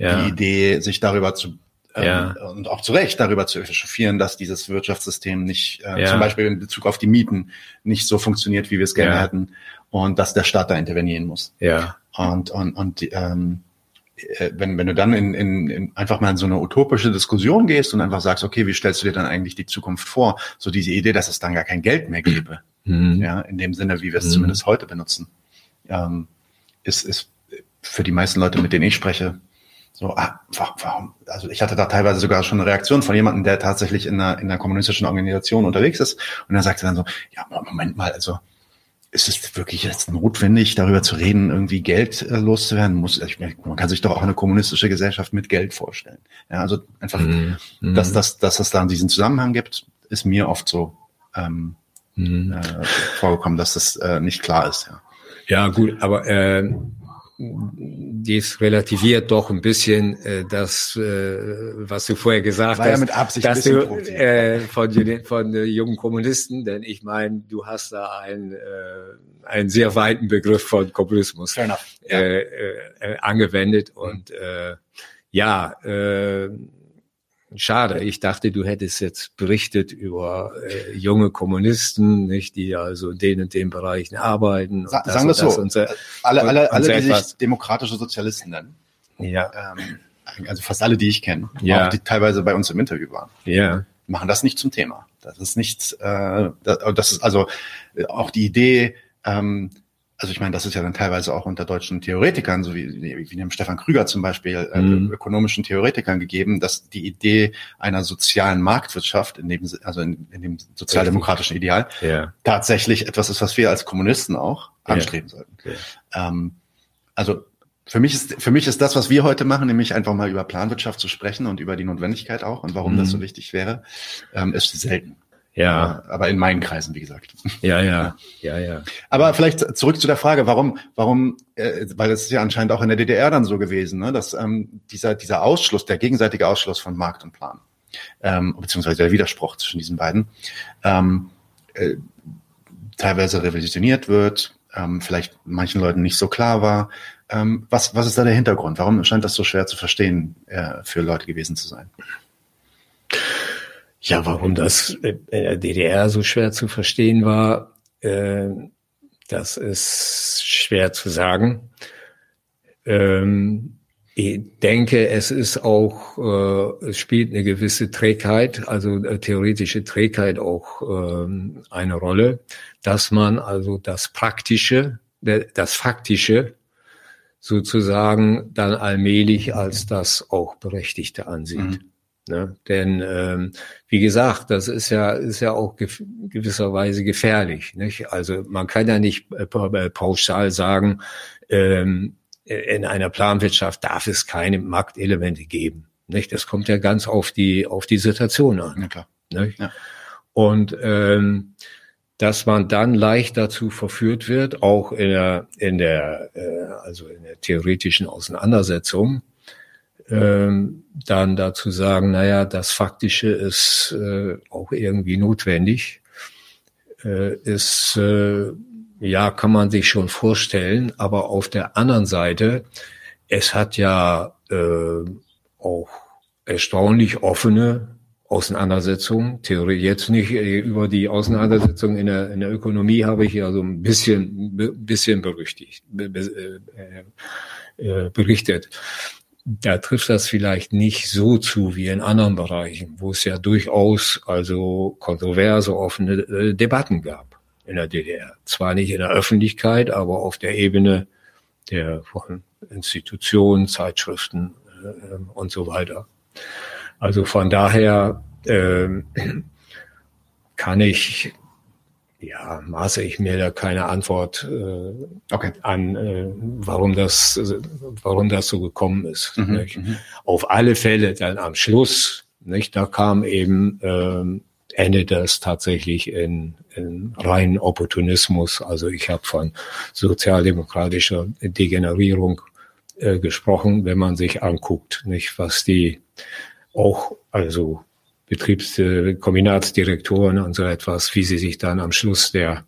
ja. die Idee, sich darüber zu ja. und auch zu Recht darüber zu echauffieren, dass dieses Wirtschaftssystem nicht, äh, ja. zum Beispiel in Bezug auf die Mieten, nicht so funktioniert, wie wir es gerne ja. hätten und dass der Staat da intervenieren muss. Ja. Und, und, und ähm, äh, wenn, wenn du dann in, in, in einfach mal in so eine utopische Diskussion gehst und einfach sagst, okay, wie stellst du dir dann eigentlich die Zukunft vor? So diese Idee, dass es dann gar kein Geld mehr gäbe, mhm. ja, in dem Sinne, wie wir es mhm. zumindest heute benutzen, ähm, ist, ist für die meisten Leute, mit denen ich spreche, so, ah, warum? Also ich hatte da teilweise sogar schon eine Reaktion von jemandem, der tatsächlich in einer, in einer kommunistischen Organisation unterwegs ist. Und er sagte dann so, ja, Moment mal, also ist es wirklich jetzt notwendig, darüber zu reden, irgendwie Geld äh, loszuwerden? Muss, ich, man kann sich doch auch eine kommunistische Gesellschaft mit Geld vorstellen. Ja, also einfach, mhm. dass, dass, dass es da diesen Zusammenhang gibt, ist mir oft so ähm, mhm. äh, vorgekommen, dass das äh, nicht klar ist. Ja, ja gut, aber äh, dies relativiert doch ein bisschen äh, das, äh, was du vorher gesagt War hast, ja mit Absicht dass du äh, von, von äh, jungen Kommunisten, denn ich meine, du hast da einen, äh, einen sehr weiten Begriff von Kommunismus äh, äh, angewendet und äh, ja, äh, Schade, ich dachte, du hättest jetzt berichtet über äh, junge Kommunisten, nicht, die also in den und den Bereichen arbeiten. Sa sagen wir es so, unser, alle, alle, alle die sich demokratische Sozialisten nennen. Ja. Ähm, also fast alle, die ich kenne, ja. auch die teilweise bei uns im Interview waren. Ja. Machen das nicht zum Thema. Das ist nichts, äh, das ist also auch die Idee, ähm, also ich meine, das ist ja dann teilweise auch unter deutschen Theoretikern, so wie, wie dem Stefan Krüger zum Beispiel, äh, mhm. ökonomischen Theoretikern gegeben, dass die Idee einer sozialen Marktwirtschaft, in dem, also in, in dem sozialdemokratischen Ideal, ja. tatsächlich etwas ist, was wir als Kommunisten auch anstreben ja. sollten. Ja. Ähm, also für mich ist für mich ist das, was wir heute machen, nämlich einfach mal über Planwirtschaft zu sprechen und über die Notwendigkeit auch und warum mhm. das so wichtig wäre, ähm, ist selten. Ja. Aber in meinen Kreisen, wie gesagt. Ja, ja, ja, ja. Aber vielleicht zurück zu der Frage, warum, warum, äh, weil es ist ja anscheinend auch in der DDR dann so gewesen, ne, dass ähm, dieser, dieser Ausschluss, der gegenseitige Ausschluss von Markt und Plan, ähm, beziehungsweise der Widerspruch zwischen diesen beiden, ähm, äh, teilweise revolutioniert wird, ähm, vielleicht manchen Leuten nicht so klar war. Ähm, was, was ist da der Hintergrund? Warum scheint das so schwer zu verstehen äh, für Leute gewesen zu sein? Ja, warum das in der DDR so schwer zu verstehen war, äh, das ist schwer zu sagen. Ähm, ich denke, es ist auch, äh, es spielt eine gewisse Trägheit, also äh, theoretische Trägheit auch ähm, eine Rolle, dass man also das Praktische, das Faktische sozusagen dann allmählich als das auch Berechtigte ansieht. Mhm. Ne? Denn ähm, wie gesagt, das ist ja ist ja auch gef gewisserweise gefährlich. Nicht? Also man kann ja nicht äh, äh, pauschal sagen, ähm, in einer Planwirtschaft darf es keine Marktelemente geben. Nicht? Das kommt ja ganz auf die auf die Situation an. Ja, klar. Nicht? Ja. Und ähm, dass man dann leicht dazu verführt wird, auch in der, in der äh, also in der theoretischen Auseinandersetzung, ähm, dann dazu sagen, naja, das Faktische ist äh, auch irgendwie notwendig, äh, ist, äh, ja, kann man sich schon vorstellen, aber auf der anderen Seite, es hat ja äh, auch erstaunlich offene Auseinandersetzungen. Theorie jetzt nicht äh, über die Auseinandersetzung in der, in der Ökonomie habe ich ja so ein bisschen, bisschen berüchtigt, äh, berichtet. Da trifft das vielleicht nicht so zu wie in anderen Bereichen, wo es ja durchaus also kontroverse, offene äh, Debatten gab in der DDR. Zwar nicht in der Öffentlichkeit, aber auf der Ebene der von Institutionen, Zeitschriften äh, und so weiter. Also von daher äh, kann ich, ja, maße ich mir da keine Antwort äh, okay. an, äh, warum das, warum das so gekommen ist. Mhm, mhm. Auf alle Fälle dann am Schluss, nicht, da kam eben äh, endet das tatsächlich in, in reinen Opportunismus. Also ich habe von sozialdemokratischer Degenerierung äh, gesprochen, wenn man sich anguckt, nicht was die auch, also Betriebskombinatsdirektoren und so etwas, wie sie sich dann am Schluss der,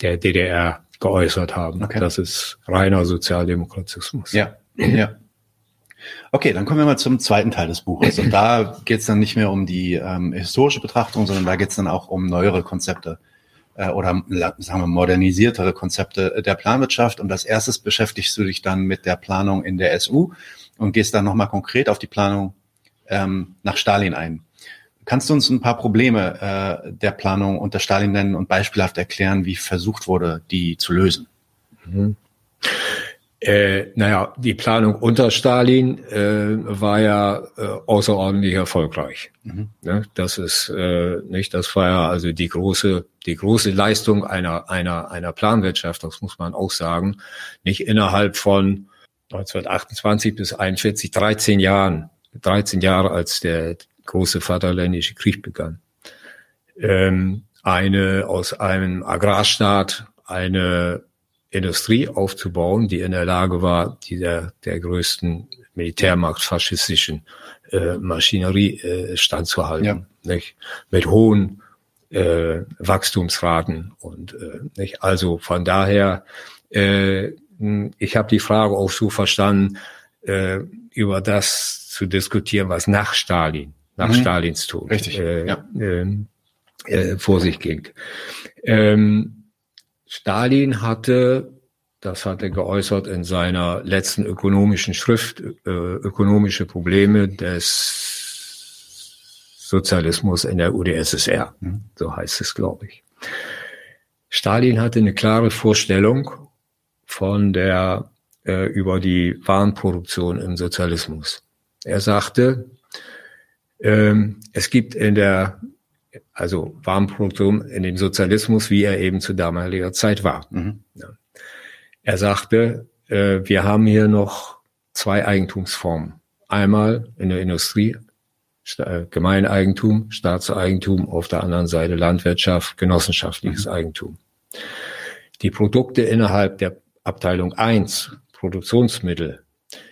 der DDR geäußert haben. Okay. Das ist reiner Sozialdemokratismus. Ja, ja. Okay, dann kommen wir mal zum zweiten Teil des Buches. Und da geht es dann nicht mehr um die ähm, historische Betrachtung, sondern da geht es dann auch um neuere Konzepte äh, oder sagen wir modernisiertere Konzepte der Planwirtschaft. Und als erstes beschäftigst du dich dann mit der Planung in der SU und gehst dann nochmal konkret auf die Planung ähm, nach Stalin ein. Kannst du uns ein paar Probleme äh, der Planung unter Stalin nennen und beispielhaft erklären, wie versucht wurde, die zu lösen? Mhm. Äh, naja, die Planung unter Stalin äh, war ja äh, außerordentlich erfolgreich. Mhm. Ne? Das ist äh, nicht, das war ja also die große, die große Leistung einer einer einer Planwirtschaft. Das muss man auch sagen. Nicht innerhalb von 1928 bis 41, 13 Jahren 13 Jahre, als der große Vaterländische Krieg begann. Ähm, eine aus einem Agrarstaat eine Industrie aufzubauen, die in der Lage war, die der, der größten Militärmacht faschistischen äh, Maschinerie äh, standzuhalten. Ja. Nicht? Mit hohen äh, Wachstumsraten und äh, nicht? also von daher äh, ich habe die Frage auch so verstanden äh, über das zu diskutieren, was nach Stalin, nach mhm. Stalins Tod Richtig, äh, ja. äh, äh, vor sich ging. Ähm, Stalin hatte, das hat er geäußert in seiner letzten ökonomischen Schrift, äh, ökonomische Probleme des Sozialismus in der UdSSR. Mhm. So heißt es, glaube ich. Stalin hatte eine klare Vorstellung von der äh, über die Warenproduktion im Sozialismus. Er sagte, ähm, es gibt in der, also Warmproduktion in dem Sozialismus, wie er eben zu damaliger Zeit war. Mhm. Ja. Er sagte, äh, wir haben hier noch zwei Eigentumsformen. Einmal in der Industrie, äh, Gemeineigentum, Staatseigentum, auf der anderen Seite Landwirtschaft, genossenschaftliches mhm. Eigentum. Die Produkte innerhalb der Abteilung 1, Produktionsmittel,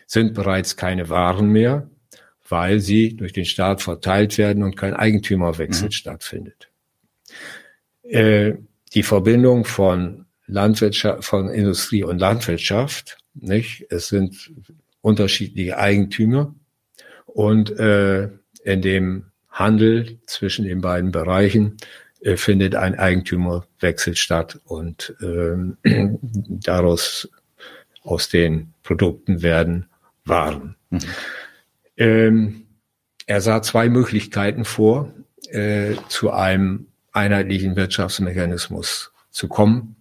sind bereits keine Waren mehr, weil sie durch den Staat verteilt werden und kein Eigentümerwechsel mhm. stattfindet. Äh, die Verbindung von Landwirtschaft, von Industrie und Landwirtschaft, nicht? Es sind unterschiedliche Eigentümer und äh, in dem Handel zwischen den beiden Bereichen äh, findet ein Eigentümerwechsel statt und äh, daraus aus den Produkten werden waren. Mhm. Ähm, er sah zwei Möglichkeiten vor, äh, zu einem einheitlichen Wirtschaftsmechanismus zu kommen.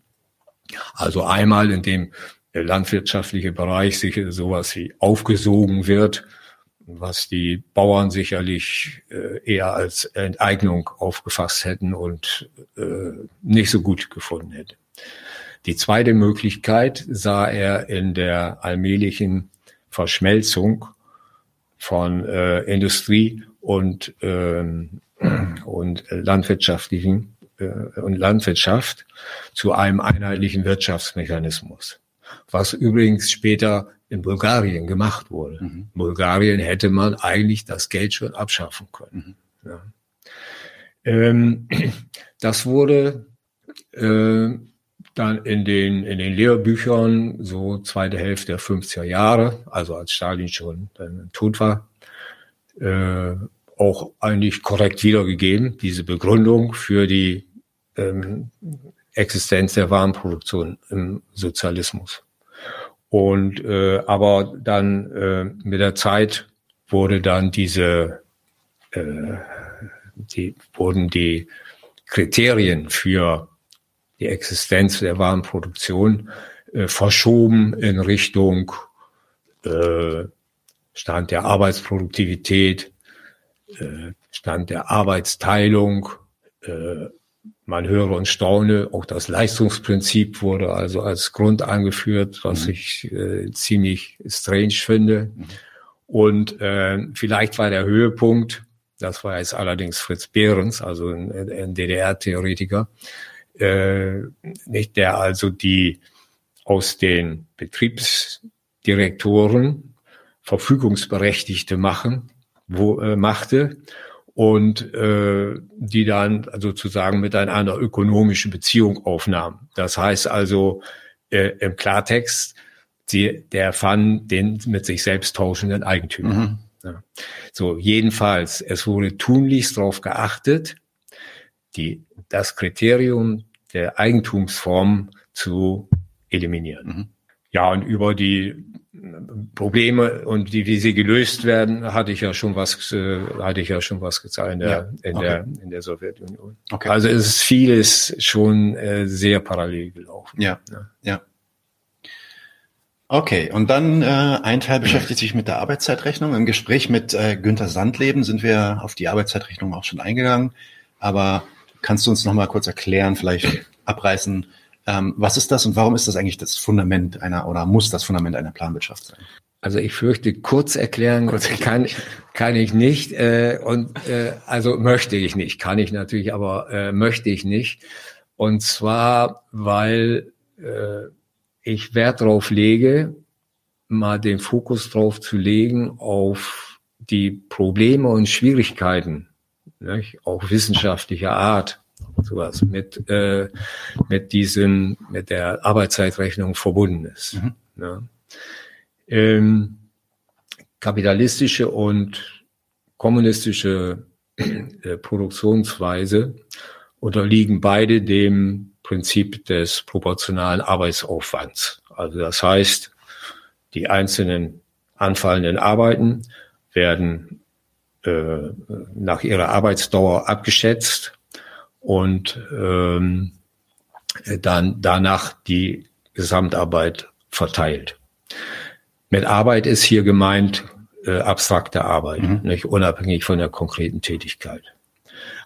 Also einmal, in dem der landwirtschaftliche Bereich sich sowas wie aufgesogen wird, was die Bauern sicherlich äh, eher als Enteignung aufgefasst hätten und äh, nicht so gut gefunden hätte. Die zweite Möglichkeit sah er in der allmählichen Verschmelzung von äh, Industrie und, ähm, und landwirtschaftlichen äh, und Landwirtschaft zu einem einheitlichen Wirtschaftsmechanismus. Was übrigens später in Bulgarien gemacht wurde. Mhm. Bulgarien hätte man eigentlich das Geld schon abschaffen können. Mhm. Ja. Ähm, das wurde äh, dann in den, in den Lehrbüchern, so zweite Hälfte der 50er Jahre, also als Stalin schon tot war, äh, auch eigentlich korrekt wiedergegeben, diese Begründung für die ähm, Existenz der Warenproduktion im Sozialismus. Und äh, aber dann äh, mit der Zeit wurde dann diese äh, die wurden die Kriterien für die Existenz der Warenproduktion äh, verschoben in Richtung äh, Stand der Arbeitsproduktivität, äh, Stand der Arbeitsteilung. Äh, man höre und staune, auch das Leistungsprinzip wurde also als Grund angeführt, was mhm. ich äh, ziemlich strange finde. Mhm. Und äh, vielleicht war der Höhepunkt, das war jetzt allerdings Fritz Behrens, also ein, ein DDR-Theoretiker, äh, nicht der also die aus den Betriebsdirektoren Verfügungsberechtigte machen, wo äh, machte und äh, die dann sozusagen miteinander ökonomische Beziehung aufnahmen. Das heißt also äh, im Klartext, sie, der fand den mit sich selbst tauschenden Eigentümer. Mhm. Ja. So, jedenfalls, es wurde tunlichst darauf geachtet, die, das Kriterium der Eigentumsform zu eliminieren. Mhm. Ja, und über die Probleme und die, wie sie gelöst werden, hatte ich ja schon was, äh, hatte ich ja schon was gezeigt in der, ja, in okay. der, in der Sowjetunion. Okay. Also es ist vieles schon äh, sehr parallel gelaufen. Ja, ja. ja. Okay, und dann äh, ein Teil beschäftigt sich mit der Arbeitszeitrechnung. Im Gespräch mit äh, Günther Sandleben sind wir auf die Arbeitszeitrechnung auch schon eingegangen. Aber kannst du uns noch mal kurz erklären, vielleicht abreißen, ähm, was ist das und warum ist das eigentlich das Fundament einer oder muss das Fundament einer Planwirtschaft sein? Also ich fürchte, kurz erklären, kurz erklären. Kann, kann ich nicht äh, und äh, also möchte ich nicht, kann ich natürlich, aber äh, möchte ich nicht. Und zwar, weil äh, ich Wert darauf lege, mal den Fokus drauf zu legen auf die Probleme und Schwierigkeiten, nicht? auch wissenschaftlicher Art, sowas mit äh, mit diesem mit der Arbeitszeitrechnung verbunden ist. Mhm. Ja. Ähm, kapitalistische und kommunistische äh, Produktionsweise unterliegen beide dem Prinzip des proportionalen Arbeitsaufwands. Also das heißt, die einzelnen anfallenden Arbeiten werden äh, nach ihrer Arbeitsdauer abgeschätzt und ähm, dann danach die Gesamtarbeit verteilt. Mit Arbeit ist hier gemeint äh, abstrakte Arbeit, mhm. nicht unabhängig von der konkreten Tätigkeit.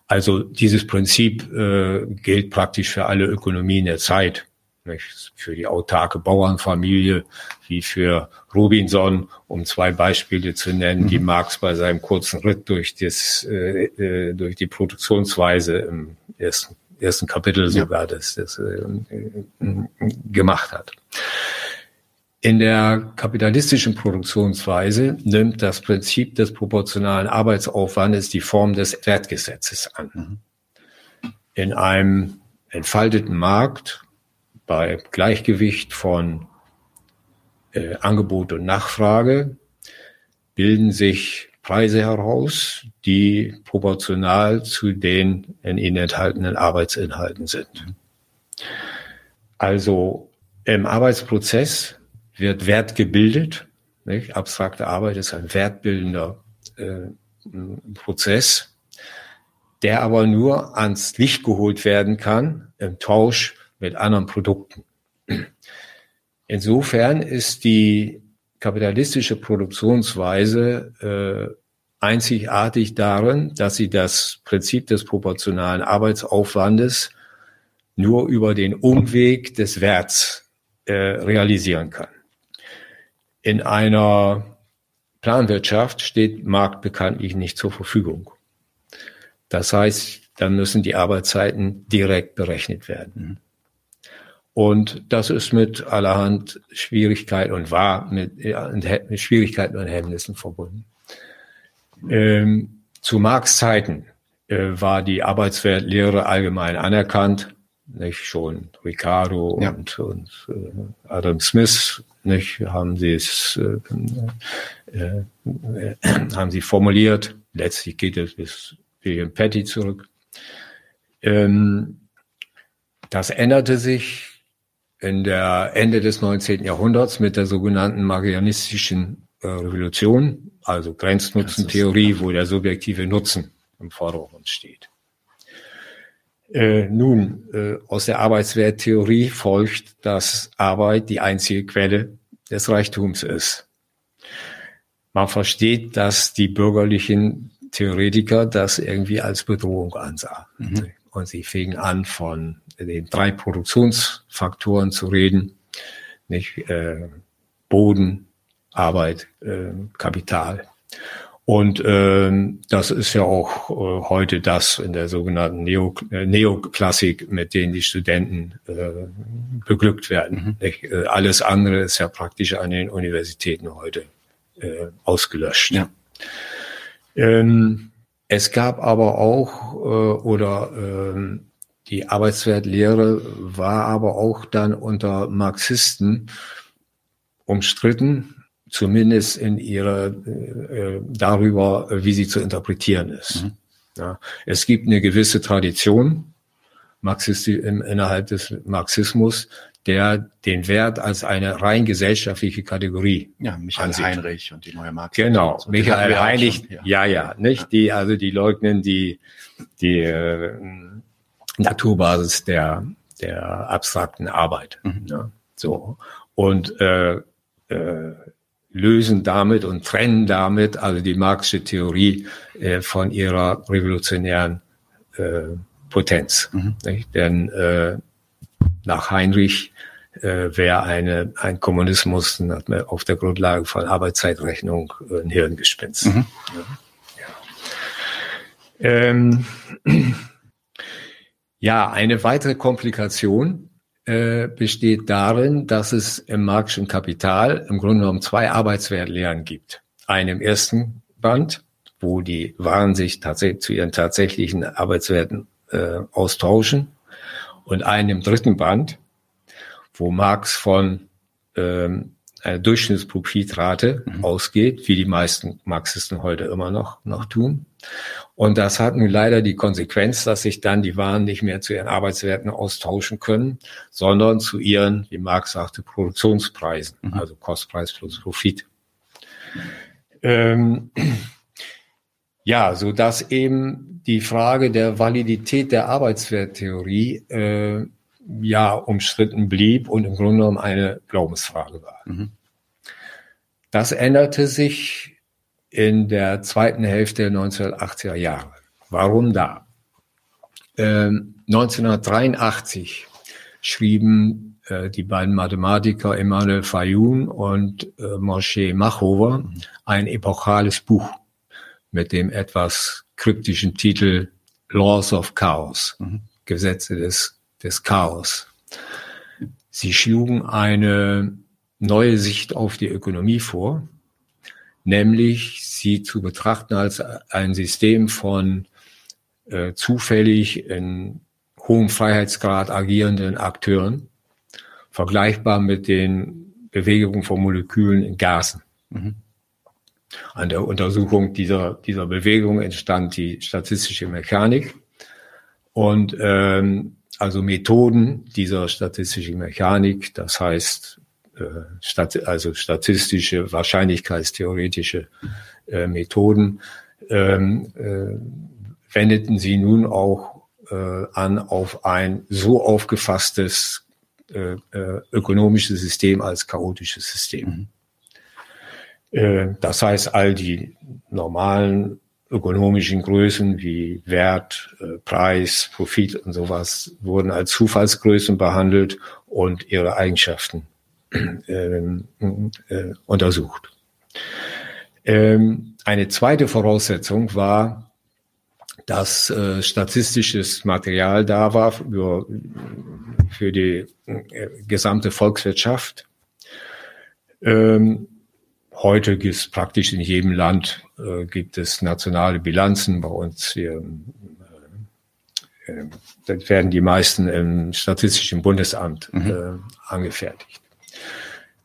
Also dieses Prinzip äh, gilt praktisch für alle Ökonomien der Zeit. Für die autarke Bauernfamilie, wie für Robinson, um zwei Beispiele zu nennen, mhm. die Marx bei seinem kurzen Ritt durch, das, äh, äh, durch die Produktionsweise im ersten, ersten Kapitel sogar ja. das, das äh, gemacht hat. In der kapitalistischen Produktionsweise nimmt das Prinzip des proportionalen Arbeitsaufwandes die Form des Wertgesetzes an. Mhm. In einem entfalteten Markt bei Gleichgewicht von äh, Angebot und Nachfrage bilden sich Preise heraus, die proportional zu den in ihnen enthaltenen Arbeitsinhalten sind. Also im Arbeitsprozess wird Wert gebildet. Nicht? Abstrakte Arbeit ist ein wertbildender äh, Prozess, der aber nur ans Licht geholt werden kann im Tausch mit anderen Produkten. Insofern ist die kapitalistische Produktionsweise äh, einzigartig darin, dass sie das Prinzip des proportionalen Arbeitsaufwandes nur über den Umweg des Werts äh, realisieren kann. In einer Planwirtschaft steht Markt bekanntlich nicht zur Verfügung. Das heißt, dann müssen die Arbeitszeiten direkt berechnet werden. Und das ist mit allerhand Schwierigkeiten und war mit, mit Schwierigkeiten und Hemmnissen verbunden. Ähm, zu Marx Zeiten äh, war die Arbeitswertlehre allgemein anerkannt. nicht schon Ricardo ja. und, und äh, Adam Smith, nicht haben sie es äh, äh, äh, haben sie formuliert. Letztlich geht es bis William Petty zurück. Ähm, das änderte sich in der Ende des 19. Jahrhunderts mit der sogenannten Marianistischen äh, Revolution, also Grenznutzentheorie, wo der subjektive Nutzen im Vordergrund steht. Äh, nun, äh, aus der Arbeitswerttheorie folgt, dass Arbeit die einzige Quelle des Reichtums ist. Man versteht, dass die bürgerlichen Theoretiker das irgendwie als Bedrohung ansahen. Mhm. Und sie fingen an, von den drei Produktionsfaktoren zu reden, nicht äh, Boden, Arbeit, äh, Kapital. Und ähm, das ist ja auch äh, heute das in der sogenannten Neo, äh, Neoklassik, mit denen die Studenten äh, beglückt werden. Mhm. Äh, alles andere ist ja praktisch an den Universitäten heute äh, ausgelöscht. Ja. Ähm, es gab aber auch, äh, oder äh, die Arbeitswertlehre war aber auch dann unter Marxisten umstritten, zumindest in ihrer äh, darüber, wie sie zu interpretieren ist. Mhm. Ja, es gibt eine gewisse Tradition Marxisti im, innerhalb des Marxismus, der den Wert als eine rein gesellschaftliche Kategorie. Ja, Michael ansieht. Heinrich und die neue Marx. Genau, so. Michael Heinrich, schon, ja. ja, ja, nicht die, also die leugnen die die äh, Naturbasis der der abstrakten Arbeit. Mhm. Ja, so und äh, äh, lösen damit und trennen damit also die Marxische Theorie äh, von ihrer revolutionären äh, Potenz. Mhm. Denn äh, nach Heinrich äh, wäre eine, ein Kommunismus auf der Grundlage von Arbeitszeitrechnung äh, ein Hirngespinst. Mhm. Ja. Ähm, ja, eine weitere Komplikation äh, besteht darin, dass es im marxischen Kapital im Grunde genommen zwei Arbeitswertlehren gibt. Eine im ersten Band, wo die Waren sich tatsächlich zu ihren tatsächlichen Arbeitswerten äh, austauschen und einen im dritten Band, wo Marx von ähm, einer Durchschnittsprofitrate mhm. ausgeht, wie die meisten Marxisten heute immer noch, noch tun. Und das hat nun leider die Konsequenz, dass sich dann die Waren nicht mehr zu ihren Arbeitswerten austauschen können, sondern zu ihren, wie Marx sagte, Produktionspreisen, mhm. also Kostpreis plus Profit. Ähm, ja, so dass eben die Frage der Validität der Arbeitswerttheorie äh, ja umstritten blieb und im Grunde genommen eine Glaubensfrage war. Mhm. Das änderte sich in der zweiten Hälfte der 1980er Jahre. Warum da? Ähm, 1983 schrieben äh, die beiden Mathematiker Emmanuel Fayoun und äh, Moshe Machover ein epochales Buch mit dem etwas kryptischen Titel Laws of Chaos, mhm. Gesetze des des Chaos. Sie schlugen eine neue Sicht auf die Ökonomie vor, nämlich sie zu betrachten als ein System von äh, zufällig in hohem Freiheitsgrad agierenden Akteuren, vergleichbar mit den Bewegungen von Molekülen in Gasen. Mhm. An der Untersuchung dieser, dieser Bewegung entstand die statistische Mechanik. Und ähm, also Methoden dieser statistischen Mechanik, das heißt also statistische, wahrscheinlichkeitstheoretische äh, Methoden, ähm, äh, wendeten sie nun auch äh, an auf ein so aufgefasstes äh, äh, ökonomisches System als chaotisches System. Mhm. Das heißt, all die normalen ökonomischen Größen wie Wert, äh, Preis, Profit und sowas wurden als Zufallsgrößen behandelt und ihre Eigenschaften äh, äh, untersucht. Ähm, eine zweite Voraussetzung war, dass äh, statistisches Material da war für, für die äh, gesamte Volkswirtschaft. Ähm, Heute gibt es praktisch in jedem Land äh, gibt es nationale Bilanzen. Bei uns hier äh, das werden die meisten im Statistischen Bundesamt mhm. äh, angefertigt.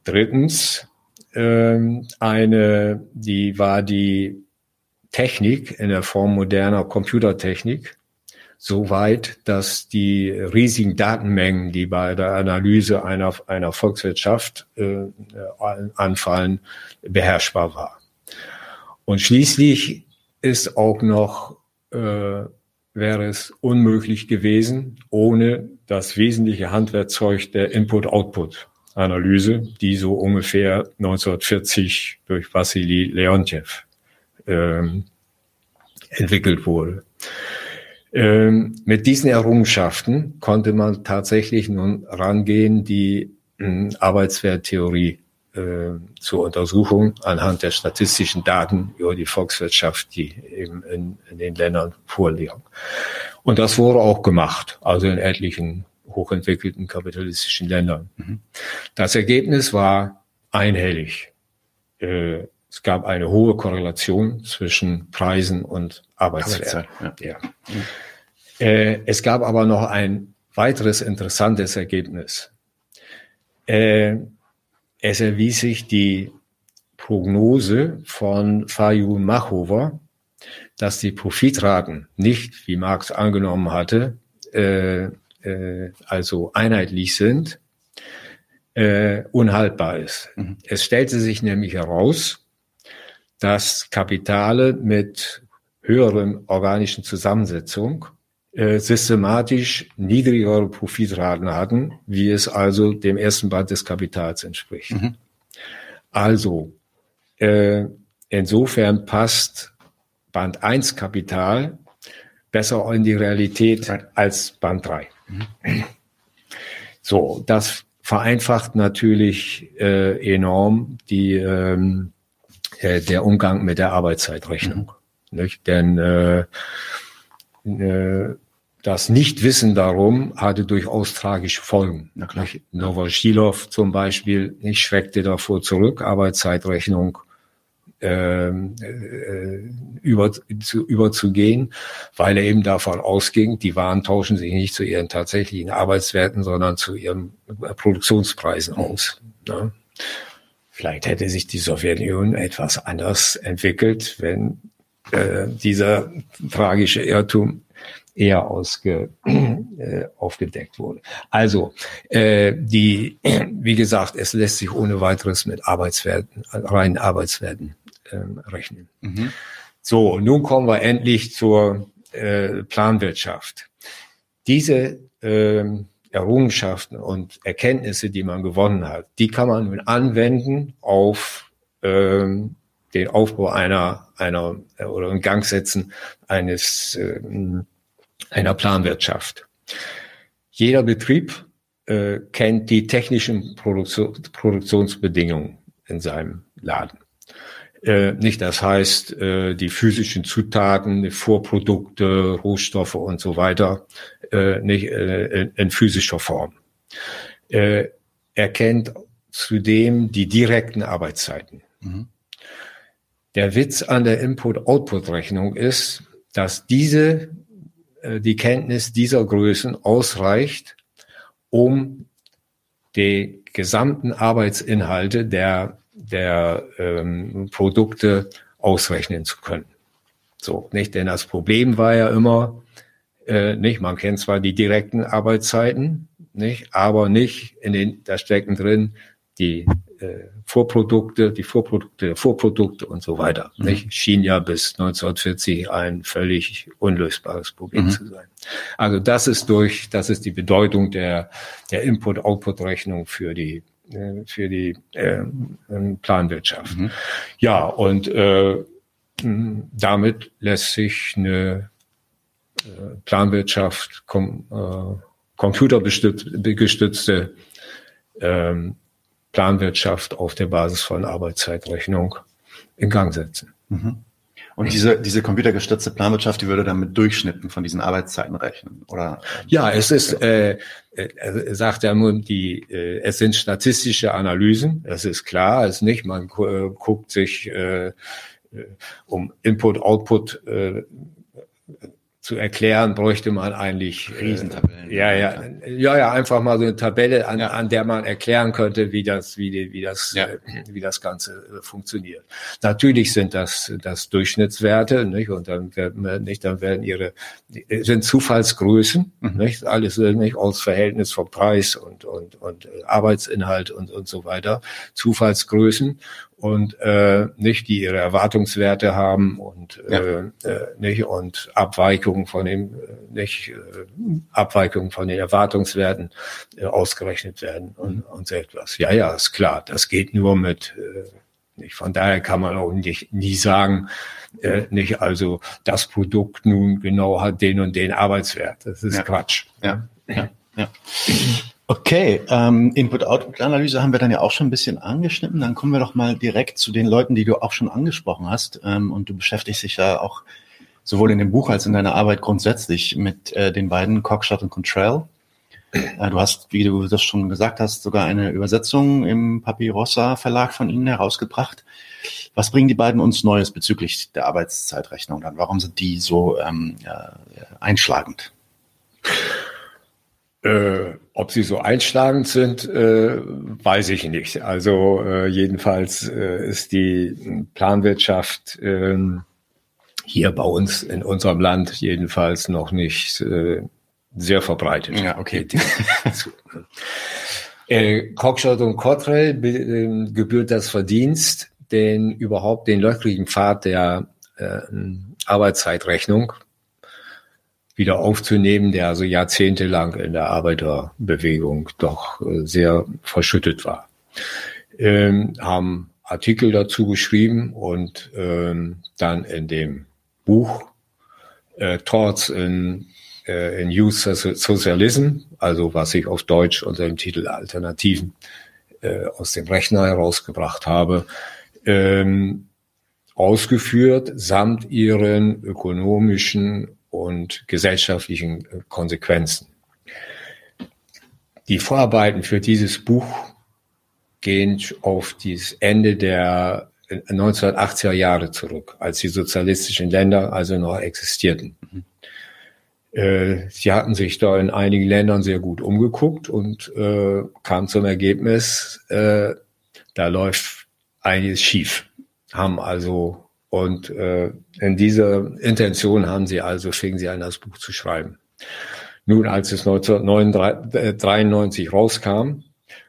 Drittens, ähm, eine, die war die Technik in der Form moderner Computertechnik so weit, dass die riesigen Datenmengen, die bei der Analyse einer, einer Volkswirtschaft äh, anfallen, beherrschbar war. Und schließlich ist auch noch, äh, wäre es unmöglich gewesen, ohne das wesentliche Handwerkzeug der Input-Output-Analyse, die so ungefähr 1940 durch Wassily Leontjev ähm, entwickelt wurde. Ähm, mit diesen Errungenschaften konnte man tatsächlich nun rangehen, die äh, Arbeitswerttheorie äh, zur Untersuchung anhand der statistischen Daten über die Volkswirtschaft, die eben in, in den Ländern vorliegen. Und das wurde auch gemacht, also in etlichen hochentwickelten kapitalistischen Ländern. Mhm. Das Ergebnis war einhellig. Äh, es gab eine hohe Korrelation zwischen Preisen und Arbeitswert. Ja. ja. Äh, es gab aber noch ein weiteres interessantes Ergebnis. Äh, es erwies sich die Prognose von Fayun Machover, dass die Profitraten nicht, wie Marx angenommen hatte, äh, äh, also einheitlich sind, äh, unhaltbar ist. Mhm. Es stellte sich nämlich heraus, dass Kapitale mit höheren organischen Zusammensetzung äh, systematisch niedrigere Profitraten hatten, wie es also dem ersten Band des Kapitals entspricht. Mhm. Also äh, insofern passt Band 1 Kapital besser in die Realität als Band 3. So, das vereinfacht natürlich äh, enorm die ähm, äh, der Umgang mit der Arbeitszeitrechnung. Mhm. Nicht? Denn äh, äh, das Nichtwissen darum hatte durchaus tragische Folgen. Novoschilov zum Beispiel ich schreckte davor zurück, Arbeitszeitrechnung äh, über, zu, überzugehen, weil er eben davon ausging, die Waren tauschen sich nicht zu ihren tatsächlichen Arbeitswerten, sondern zu ihren Produktionspreisen aus. Ne? Vielleicht hätte sich die Sowjetunion etwas anders entwickelt, wenn äh, dieser tragische Irrtum eher ausge, äh, aufgedeckt wurde. Also, äh, die, wie gesagt, es lässt sich ohne weiteres mit Arbeitswerten, reinen Arbeitswerten äh, rechnen. Mhm. So, nun kommen wir endlich zur äh, Planwirtschaft. Diese äh, Errungenschaften und Erkenntnisse, die man gewonnen hat, die kann man nun anwenden auf ähm, den Aufbau einer einer oder in Gang setzen eines äh, einer Planwirtschaft. Jeder Betrieb äh, kennt die technischen Produktion, Produktionsbedingungen in seinem Laden. Äh, nicht, das heißt, äh, die physischen Zutaten, die Vorprodukte, Rohstoffe und so weiter, äh, nicht äh, in, in, physischer Form. Äh, er kennt zudem die direkten Arbeitszeiten. Mhm. Der Witz an der Input-Output-Rechnung ist, dass diese, die Kenntnis dieser Größen ausreicht, um die gesamten Arbeitsinhalte der der ähm, Produkte ausrechnen zu können. So, nicht? Denn das Problem war ja immer, äh, nicht, man kennt zwar die direkten Arbeitszeiten, nicht, aber nicht in den, da stecken drin die äh, Vorprodukte, die Vorprodukte der Vorprodukte und so weiter. Mhm. Nicht? Schien ja bis 1940 ein völlig unlösbares Problem mhm. zu sein. Also das ist durch, das ist die Bedeutung der, der Input-Output-Rechnung für die für die äh, Planwirtschaft. Mhm. Ja, und äh, damit lässt sich eine äh, Planwirtschaft, kom, äh, computergestützte ähm, Planwirtschaft auf der Basis von Arbeitszeitrechnung in Gang setzen. Mhm. Und diese, diese computergestützte Planwirtschaft, die würde dann mit Durchschnitten von diesen Arbeitszeiten rechnen, oder? Ja, es ist, äh, er sagt ja nur, die, äh, es sind statistische Analysen, das ist klar, es ist nicht, man äh, guckt sich äh, um Input, Output äh, zu erklären, bräuchte man eigentlich äh, Riesentabellen. Äh, ja, ja, ja, ja, einfach mal so eine Tabelle, an, ja. an der man erklären könnte, wie das, wie, wie das, ja. äh, wie das Ganze äh, funktioniert. Natürlich sind das, das Durchschnittswerte, nicht? Und dann werden, nicht, dann werden ihre, sind Zufallsgrößen, mhm. nicht? Alles nicht aus Verhältnis vom Preis und, und, und Arbeitsinhalt und, und so weiter. Zufallsgrößen und äh, nicht die ihre Erwartungswerte haben und ja. äh, äh nicht und Abweichungen von dem äh, nicht äh, Abweichungen von den Erwartungswerten äh, ausgerechnet werden und, und so etwas. Ja, ja, ist klar. Das geht nur mit äh, nicht. Von daher kann man auch nicht nie sagen, äh, nicht also das Produkt nun genau hat den und den Arbeitswert. Das ist ja. Quatsch. Ja, ja, ja. Okay, ähm, Input-Output-Analyse haben wir dann ja auch schon ein bisschen angeschnitten. Dann kommen wir doch mal direkt zu den Leuten, die du auch schon angesprochen hast. Ähm, und du beschäftigst dich ja auch sowohl in dem Buch als in deiner Arbeit grundsätzlich mit äh, den beiden Cockshot und Contrell. Äh, du hast, wie du das schon gesagt hast, sogar eine Übersetzung im Papirossa Verlag von ihnen herausgebracht. Was bringen die beiden uns Neues bezüglich der Arbeitszeitrechnung dann? Warum sind die so ähm, ja, einschlagend? Äh, ob sie so einschlagend sind, äh, weiß ich nicht. Also äh, jedenfalls äh, ist die Planwirtschaft äh, hier bei uns in unserem Land jedenfalls noch nicht äh, sehr verbreitet. Ja, okay. äh, Cockshot und Cottrell äh, gebührt das Verdienst, den überhaupt den löchrigen Pfad der äh, Arbeitszeitrechnung wieder aufzunehmen, der also jahrzehntelang in der Arbeiterbewegung doch äh, sehr verschüttet war. Ähm, haben Artikel dazu geschrieben und ähm, dann in dem Buch äh, Thoughts in, äh, in Youth Socialism, also was ich auf Deutsch unter dem Titel Alternativen äh, aus dem Rechner herausgebracht habe, ähm, ausgeführt, samt ihren ökonomischen und gesellschaftlichen äh, Konsequenzen. Die Vorarbeiten für dieses Buch gehen auf das Ende der 1980er äh, Jahre zurück, als die sozialistischen Länder also noch existierten. Mhm. Äh, sie hatten sich da in einigen Ländern sehr gut umgeguckt und äh, kamen zum Ergebnis, äh, da läuft einiges schief. Haben also und äh, in dieser Intention haben sie also, fingen sie an, das Buch zu schreiben. Nun, als es 1993 rauskam,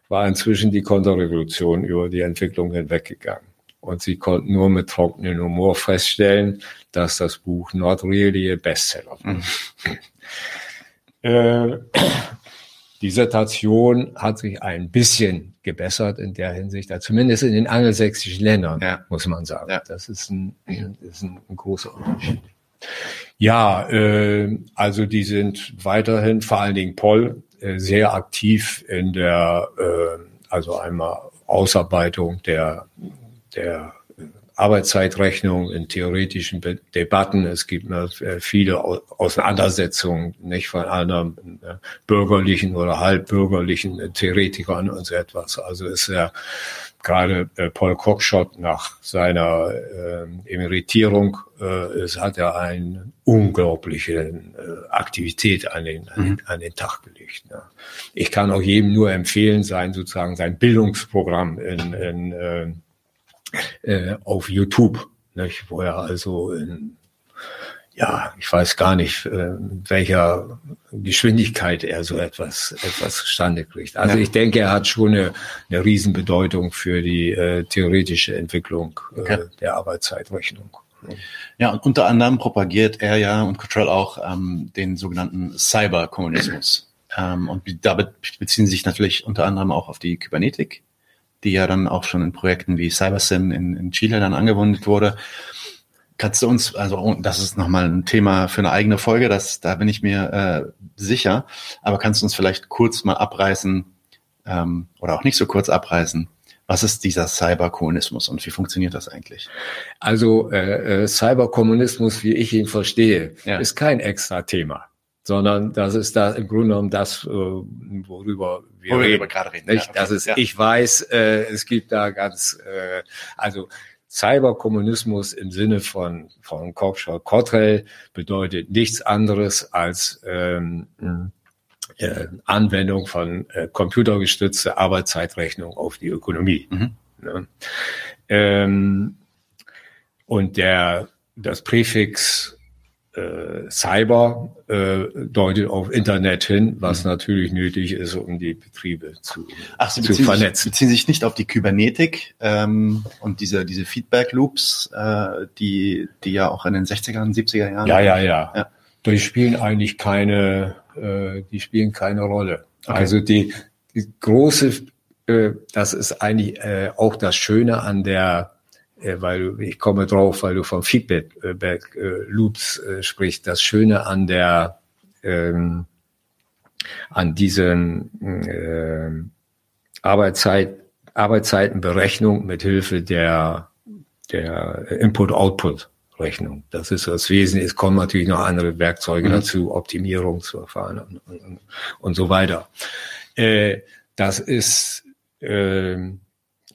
war inzwischen die Konterrevolution über die Entwicklung hinweggegangen. Und sie konnten nur mit trockenen Humor feststellen, dass das Buch not really a bestseller war. Mhm. äh, die Situation hat sich ein bisschen gebessert in der Hinsicht, zumindest in den angelsächsischen Ländern, ja. muss man sagen. Ja. Das ist ein, ist ein, ein großer Unterschied. Ja, äh, also die sind weiterhin, vor allen Dingen Paul, äh, sehr aktiv in der, äh, also einmal Ausarbeitung der, der Arbeitszeitrechnung, in theoretischen Debatten. Es gibt äh, viele Auseinandersetzungen, nicht von anderen äh, bürgerlichen oder halbbürgerlichen äh, Theoretikern und so etwas. Also ist ja gerade Paul Cockshott nach seiner äh, Emeritierung äh, es hat er eine unglaubliche äh, Aktivität an den, mhm. an den Tag gelegt. Ja. Ich kann auch jedem nur empfehlen, sein sozusagen sein Bildungsprogramm in, in äh, äh, auf YouTube, nicht? wo er also in, ja, ich weiß gar nicht, äh, welcher Geschwindigkeit er so etwas, etwas zustande kriegt. Also ja. ich denke, er hat schon eine, eine Riesenbedeutung für die äh, theoretische Entwicklung äh, okay. der Arbeitszeitrechnung. Ja, und unter anderem propagiert er ja und Cottrell auch ähm, den sogenannten Cyberkommunismus. Ähm, und damit beziehen sich natürlich unter anderem auch auf die Kybernetik die ja dann auch schon in Projekten wie CyberSyn in, in Chile dann angewendet wurde. Kannst du uns, also oh, das ist nochmal ein Thema für eine eigene Folge, das, da bin ich mir äh, sicher, aber kannst du uns vielleicht kurz mal abreißen ähm, oder auch nicht so kurz abreißen, was ist dieser Cyberkommunismus und wie funktioniert das eigentlich? Also äh, äh, Cyberkommunismus, wie ich ihn verstehe, ja. ist kein extra Thema sondern das ist da im Grunde genommen das, äh, worüber wir, reden, gerade reden. Nicht? Ja, okay. Das ist, ja. ich weiß, äh, es gibt da ganz, äh, also Cyberkommunismus im Sinne von, von Korpschau-Cottrell bedeutet nichts anderes als ähm, äh, Anwendung von äh, computergestützter Arbeitszeitrechnung auf die Ökonomie. Mhm. Ne? Ähm, und der, das Präfix äh, Cyber äh, deutet auf Internet hin, was mhm. natürlich nötig ist, um die Betriebe zu, Ach, Sie zu vernetzen. Sie beziehen sich nicht auf die Kybernetik ähm, und diese, diese Feedback Loops, äh, die, die ja auch in den 60er 70er Jahren. Ja, ja, ja. ja. Die spielen eigentlich keine, äh, die spielen keine Rolle. Okay. Also die, die große, äh, das ist eigentlich äh, auch das Schöne an der weil ich komme drauf, weil du von Feedback äh, Loops äh, sprichst. Das Schöne an der ähm, an diesen äh, Arbeitszeit Arbeitszeitenberechnung mit Hilfe der der Input-Output Rechnung. Das ist das Wesen. Es kommen natürlich noch andere Werkzeuge mhm. dazu, Optimierungsverfahren und, und, und so weiter. Äh, das ist äh,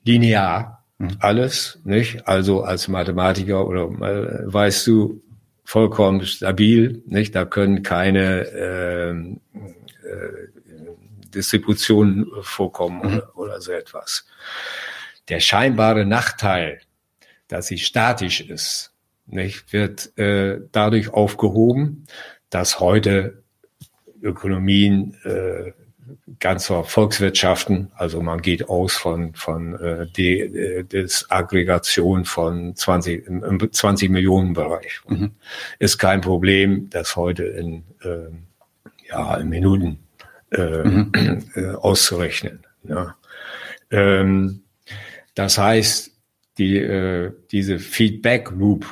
linear. Alles, nicht? Also als Mathematiker oder äh, weißt du vollkommen stabil, nicht? Da können keine äh, äh, Distributionen vorkommen mhm. oder, oder so etwas. Der scheinbare Nachteil, dass sie statisch ist, nicht, wird äh, dadurch aufgehoben, dass heute Ökonomien äh, ganzer Volkswirtschaften. Also man geht aus von, von äh, die, äh, des Aggregation von 20, im, im 20 Millionen Bereich. Mhm. Ist kein Problem, das heute in, äh, ja, in Minuten äh, mhm. äh, auszurechnen. Ja. Ähm, das heißt, die, äh, diese Feedback Loop,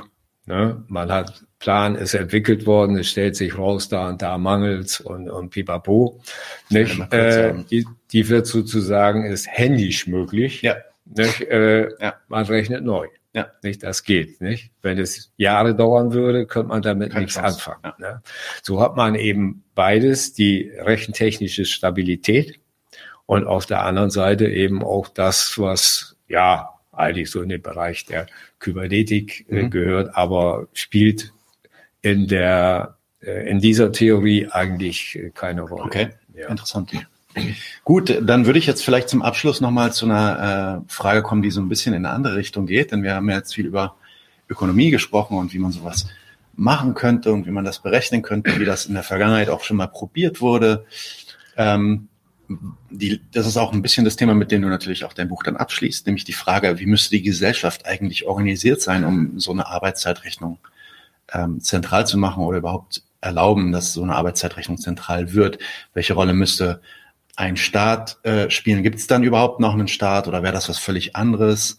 ne, man hat Plan ist entwickelt worden, es stellt sich raus, da und da mangelt's und, und pipapo. Nicht? Äh, die, die wird sozusagen, ist händisch möglich. Ja. Nicht? Äh, ja. Man rechnet neu. Ja. Nicht, das geht, nicht? Wenn es Jahre dauern würde, könnte man damit Kein nichts Chance. anfangen. Ja. Ne? So hat man eben beides, die rechentechnische Stabilität und auf der anderen Seite eben auch das, was, ja, eigentlich so in den Bereich der Kybernetik äh, mhm. gehört, aber spielt in der äh, in dieser Theorie eigentlich keine Rolle. Okay, ja. interessant. Gut, dann würde ich jetzt vielleicht zum Abschluss nochmal zu einer äh, Frage kommen, die so ein bisschen in eine andere Richtung geht, denn wir haben ja jetzt viel über Ökonomie gesprochen und wie man sowas machen könnte und wie man das berechnen könnte, wie das in der Vergangenheit auch schon mal probiert wurde. Ähm, die, das ist auch ein bisschen das Thema, mit dem du natürlich auch dein Buch dann abschließt, nämlich die Frage, wie müsste die Gesellschaft eigentlich organisiert sein, um so eine Arbeitszeitrechnung ähm, zentral zu machen oder überhaupt erlauben, dass so eine Arbeitszeitrechnung zentral wird? Welche Rolle müsste ein Staat äh, spielen? Gibt es dann überhaupt noch einen Staat oder wäre das was völlig anderes?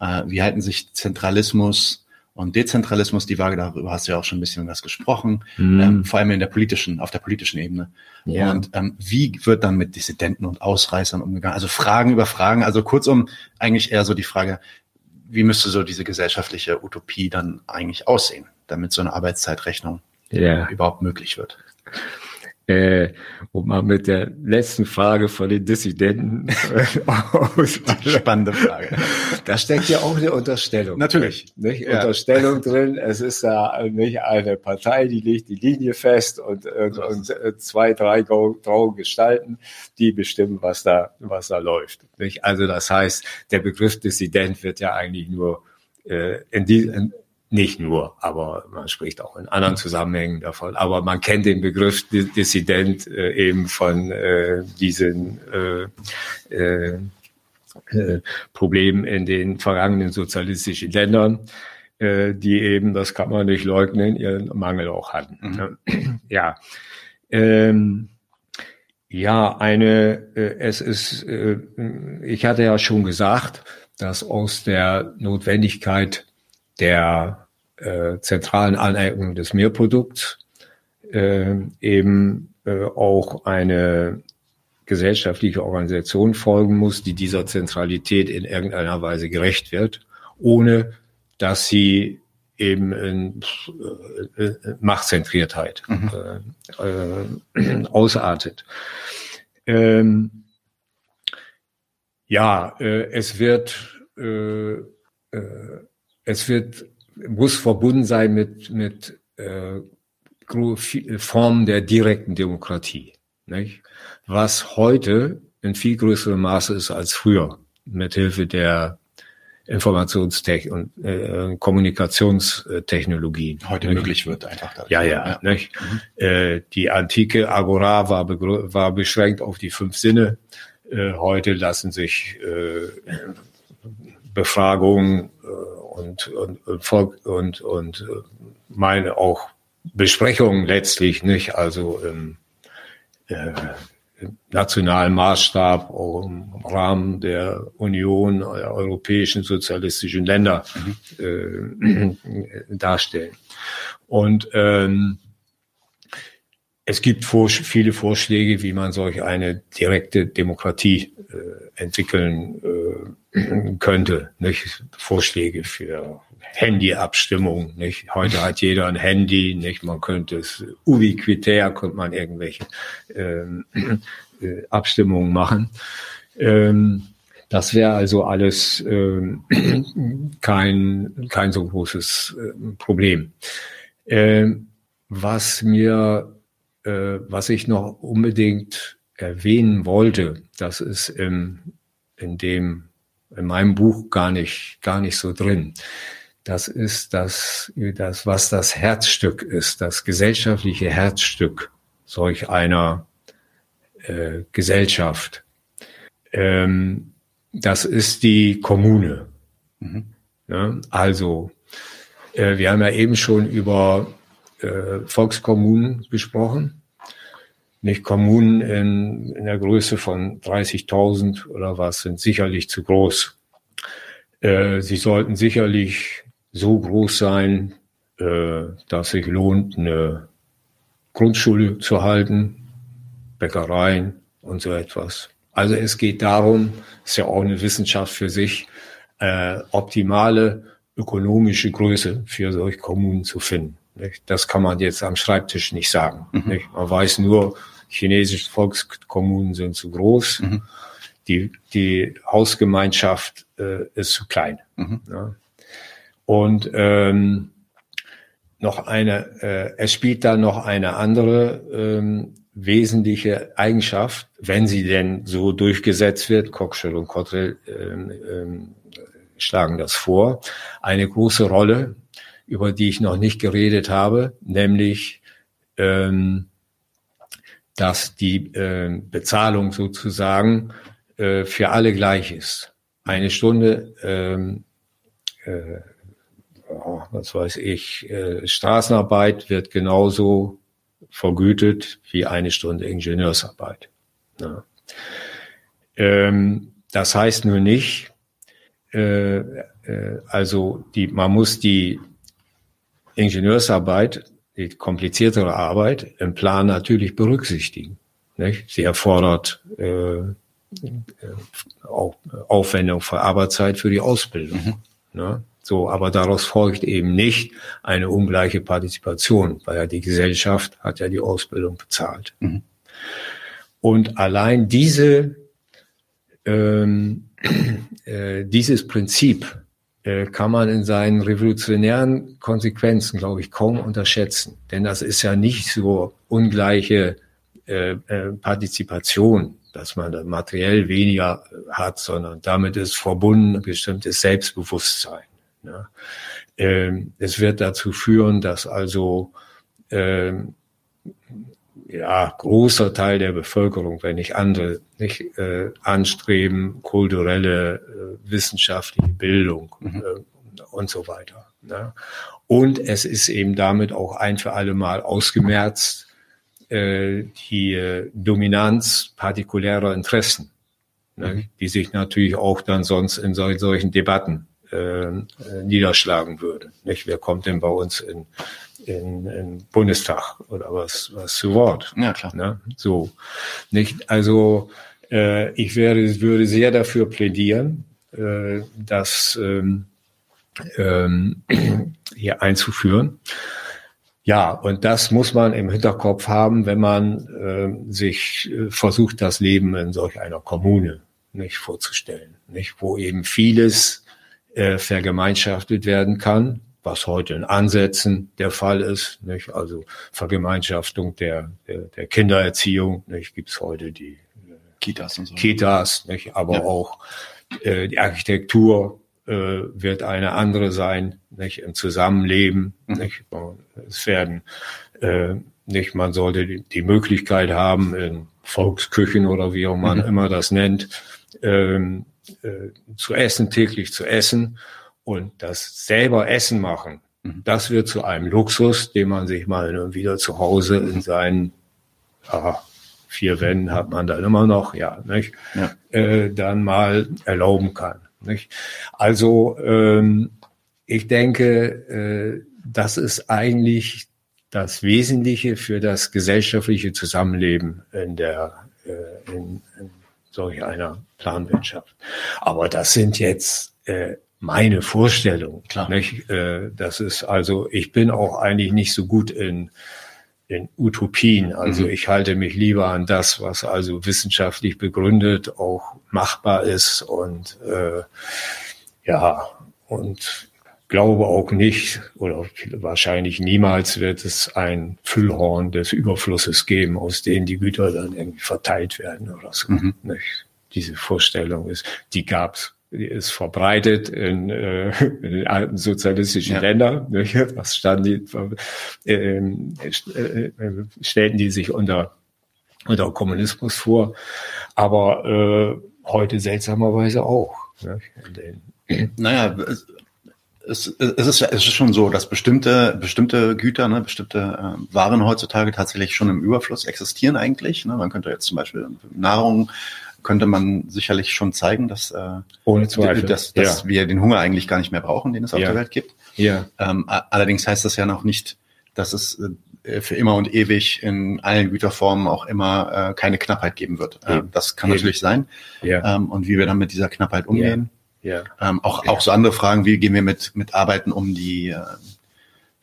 Äh, wie halten sich Zentralismus und Dezentralismus, die Waage, darüber hast du ja auch schon ein bisschen was gesprochen, mm. ähm, vor allem in der politischen, auf der politischen Ebene. Ja. Und ähm, wie wird dann mit Dissidenten und Ausreißern umgegangen? Also Fragen über Fragen, also kurzum eigentlich eher so die Frage, wie müsste so diese gesellschaftliche Utopie dann eigentlich aussehen? Damit so eine Arbeitszeitrechnung ja. überhaupt möglich wird. Äh, um mal mit der letzten Frage von den Dissidenten aus. Spannende Frage. Da steckt ja auch eine Unterstellung. Natürlich. Nicht? Ja. Unterstellung drin. Es ist da nicht eine Partei, die legt die Linie fest und, und, und äh, zwei, drei graue Gestalten, die bestimmen, was da, was da läuft. Nicht? Also das heißt, der Begriff Dissident wird ja eigentlich nur äh, in, die, in, nicht nur, aber man spricht auch in anderen Zusammenhängen davon. Aber man kennt den Begriff Dissident äh, eben von äh, diesen äh, äh, äh, Problemen in den vergangenen sozialistischen Ländern, äh, die eben, das kann man nicht leugnen, ihren Mangel auch hatten. Mhm. Ja. Ähm, ja, eine, äh, es ist, äh, ich hatte ja schon gesagt, dass aus der Notwendigkeit der äh, zentralen Aneignung des Mehrprodukts äh, eben äh, auch eine gesellschaftliche Organisation folgen muss, die dieser Zentralität in irgendeiner Weise gerecht wird, ohne dass sie eben in äh, äh Machtzentriertheit mhm. äh, äh, ausartet. Ähm, ja, äh, es wird äh, äh, es wird, muss verbunden sein mit, mit äh, Formen der direkten Demokratie, nicht? was heute in viel größerem Maße ist als früher, mit Hilfe der Informationstech und äh, Kommunikationstechnologien. Heute nicht? möglich wird einfach. Dadurch. Ja, ja. ja. Nicht? Mhm. Äh, die antike Agora war, war beschränkt auf die fünf Sinne. Äh, heute lassen sich äh, Befragungen äh, und, und, und, und, und äh, meine auch Besprechungen letztlich nicht, also im, äh, im nationalen Maßstab, auch im Rahmen der Union der europäischen sozialistischen Länder mhm. äh, darstellen. Und ähm, es gibt vor, viele Vorschläge, wie man solch eine direkte Demokratie äh, entwickeln äh, könnte. Nicht? Vorschläge für Handyabstimmung. Nicht? Heute hat jeder ein Handy. Nicht? Man könnte es ubiquitär, könnte man irgendwelche ähm, äh, Abstimmungen machen. Ähm, das wäre also alles ähm, kein, kein so großes äh, Problem. Ähm, was mir äh, was ich noch unbedingt erwähnen wollte, das ist im, in dem, in meinem Buch gar nicht, gar nicht so drin. Das ist das, das, was das Herzstück ist, das gesellschaftliche Herzstück solch einer äh, Gesellschaft. Ähm, das ist die Kommune. Mhm. Ja, also, äh, wir haben ja eben schon über äh, Volkskommunen gesprochen nicht Kommunen in, in der Größe von 30.000 oder was sind sicherlich zu groß. Äh, sie sollten sicherlich so groß sein, äh, dass sich lohnt, eine Grundschule zu halten, Bäckereien und so etwas. Also es geht darum, ist ja auch eine Wissenschaft für sich, äh, optimale ökonomische Größe für solche Kommunen zu finden. Das kann man jetzt am Schreibtisch nicht sagen. Mhm. Man weiß nur, chinesische Volkskommunen sind zu groß. Mhm. Die, die Hausgemeinschaft äh, ist zu klein. Mhm. Ja. Und ähm, noch eine, äh, es spielt da noch eine andere ähm, wesentliche Eigenschaft, wenn sie denn so durchgesetzt wird. Cockshell und Cottrell ähm, ähm, schlagen das vor. Eine große Rolle über die ich noch nicht geredet habe, nämlich ähm, dass die äh, Bezahlung sozusagen äh, für alle gleich ist. Eine Stunde, ähm, äh, oh, was weiß ich, äh, Straßenarbeit wird genauso vergütet wie eine Stunde Ingenieursarbeit. Ja. Ähm, das heißt nur nicht, äh, äh, also die, man muss die Ingenieursarbeit, die kompliziertere Arbeit im Plan natürlich berücksichtigen. Nicht? Sie erfordert äh, Aufwendung für Arbeitszeit für die Ausbildung. Mhm. Ne? So, aber daraus folgt eben nicht eine ungleiche Partizipation, weil ja die Gesellschaft hat ja die Ausbildung bezahlt. Mhm. Und allein diese ähm, äh, dieses Prinzip kann man in seinen revolutionären Konsequenzen, glaube ich, kaum unterschätzen. Denn das ist ja nicht so ungleiche äh, äh, Partizipation, dass man materiell weniger hat, sondern damit ist verbunden ein bestimmtes Selbstbewusstsein. Ne? Ähm, es wird dazu führen, dass also ähm, ja, großer Teil der Bevölkerung, wenn nicht andere, nicht äh, anstreben, kulturelle, äh, wissenschaftliche Bildung mhm. äh, und so weiter. Ne? Und es ist eben damit auch ein für alle Mal ausgemerzt äh, die äh, Dominanz partikulärer Interessen, ne? Mhm. die sich natürlich auch dann sonst in sol solchen Debatten äh, äh, niederschlagen würde. Nicht? Wer kommt denn bei uns in in, in Bundestag oder was, was zu Wort. Ja, klar. Ne? So. Nicht, also, äh, ich werde, würde sehr dafür plädieren, äh, das ähm, ähm, hier einzuführen. Ja, und das muss man im Hinterkopf haben, wenn man äh, sich versucht, das Leben in solch einer Kommune nicht vorzustellen, nicht, wo eben vieles äh, vergemeinschaftet werden kann, was heute in Ansätzen der Fall ist. Nicht? Also Vergemeinschaftung der, der, der Kindererziehung. Gibt es heute die äh, Kitas und so. Kitas, nicht? aber ja. auch äh, die Architektur äh, wird eine andere sein, nicht? im Zusammenleben. Mhm. Nicht? Es werden äh, nicht, man sollte die, die Möglichkeit haben, in Volksküchen oder wie auch man mhm. immer das nennt, ähm, äh, zu essen, täglich zu essen und das selber Essen machen. Mhm. Das wird zu einem Luxus, den man sich mal wieder zu Hause in seinen ja, vier Wänden hat man dann immer noch, ja, nicht? Ja. Äh, dann mal erlauben kann. Nicht? Also ähm, ich denke, äh, das ist eigentlich das Wesentliche für das gesellschaftliche Zusammenleben in der äh, in, in solch einer Planwirtschaft. Aber das sind jetzt äh, meine Vorstellungen. Klar. Nicht? Äh, das ist also, ich bin auch eigentlich nicht so gut in in Utopien. Also mhm. ich halte mich lieber an das, was also wissenschaftlich begründet auch machbar ist und äh, ja und glaube auch nicht oder wahrscheinlich niemals wird es ein Füllhorn des Überflusses geben, aus denen die Güter dann irgendwie verteilt werden oder so. Mhm. Nicht? Diese Vorstellung ist, die gab's ist verbreitet in, äh, in den alten sozialistischen ja. Ländern. Nicht? Was standen die, ähm, äh, äh, stellten die sich unter, unter Kommunismus vor, aber äh, heute seltsamerweise auch. Nicht? Naja, es, es, ist, es ist schon so, dass bestimmte, bestimmte Güter, ne, bestimmte äh, Waren heutzutage tatsächlich schon im Überfluss existieren eigentlich. Ne? Man könnte jetzt zum Beispiel Nahrung, könnte man sicherlich schon zeigen, dass, äh, Ohne Zweifel. dass, dass ja. wir den Hunger eigentlich gar nicht mehr brauchen, den es auf ja. der Welt gibt. Ja. Ähm, allerdings heißt das ja noch nicht, dass es äh, für immer und ewig in allen Güterformen auch immer äh, keine Knappheit geben wird. Äh, das kann Eben. natürlich sein. Ja. Ähm, und wie wir dann mit dieser Knappheit umgehen, ja. Ähm, auch, auch so andere Fragen, wie gehen wir mit, mit Arbeiten um, die, äh,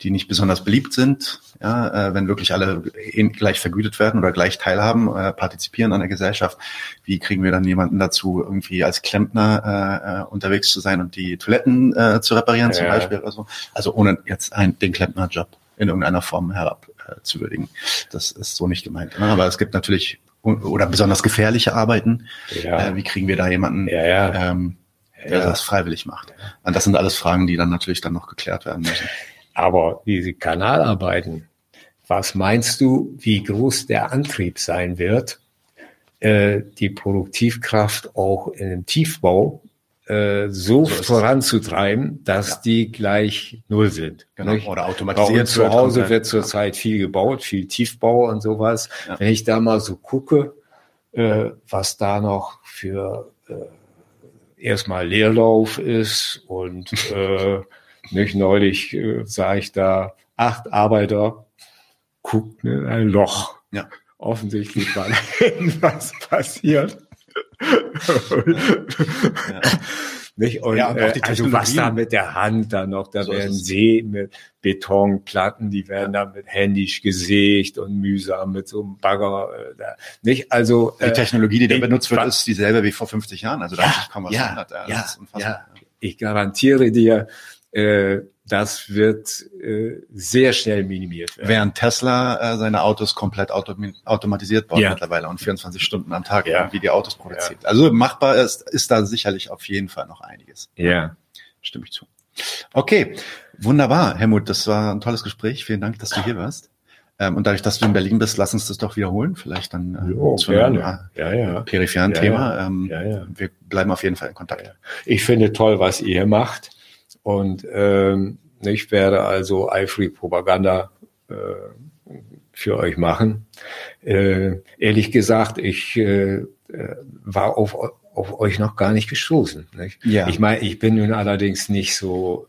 die nicht besonders beliebt sind, ja, äh, wenn wirklich alle gleich vergütet werden oder gleich teilhaben, äh, partizipieren an der Gesellschaft. Wie kriegen wir dann jemanden dazu, irgendwie als Klempner äh, äh unterwegs zu sein und die Toiletten äh, zu reparieren ja. zum Beispiel oder so? Also ohne jetzt ein, den Klempnerjob in irgendeiner Form herab äh, zu würdigen. Das ist so nicht gemeint. Ne? Aber es gibt natürlich oder besonders gefährliche Arbeiten. Ja. Äh, wie kriegen wir da jemanden, ja, ja. Ähm, der ja. das freiwillig macht. Und das sind alles Fragen, die dann natürlich dann noch geklärt werden müssen. Aber diese Kanalarbeiten, was meinst du, wie groß der Antrieb sein wird, äh, die Produktivkraft auch in dem Tiefbau äh, so, so voranzutreiben, dass ja. die gleich null sind. Genau. Nicht? Oder automatisiert. zu Hause wird, wird zurzeit ja. viel gebaut, viel Tiefbau und sowas. Ja. Wenn ich da mal so gucke, äh, was da noch für äh, erstmal Leerlauf ist und äh, nicht neulich äh, sah ich da acht Arbeiter guckten in ein Loch. Ja. Offensichtlich war da irgendwas passiert. ja. Nicht? Und, ja, und äh, also was da mit der Hand dann noch, da so werden See mit Betonplatten, die werden da mit händisch gesägt und mühsam mit so einem Bagger. Äh, da, nicht? Also die äh, Technologie, die da benutzt wird, ist dieselbe wie vor 50 Jahren. Also da ja, hat sich kaum was ja, verändert. Ja, ja, ja, ich garantiere dir, äh, das wird äh, sehr schnell minimiert werden. Während Tesla äh, seine Autos komplett autom automatisiert baut ja. mittlerweile und 24 Stunden am Tag ja. wie die Autos produziert. Ja. Also machbar ist, ist da sicherlich auf jeden Fall noch einiges. Ja. Stimme ich zu. Okay, wunderbar, Helmut, das war ein tolles Gespräch. Vielen Dank, dass du hier warst. Ähm, und dadurch, dass du in Berlin bist, lass uns das doch wiederholen. Vielleicht dann äh, jo, zu einem äh, ja, ja. peripheren ja, Thema. Ähm, ja, ja. Wir bleiben auf jeden Fall in Kontakt. Ich finde toll, was ihr macht. Und ähm, ich werde also eifrig Propaganda äh, für euch machen. Äh, ehrlich gesagt, ich äh, äh war auf, auf euch noch gar nicht gestoßen. Nicht? Ja. Ich meine, ich bin nun allerdings nicht so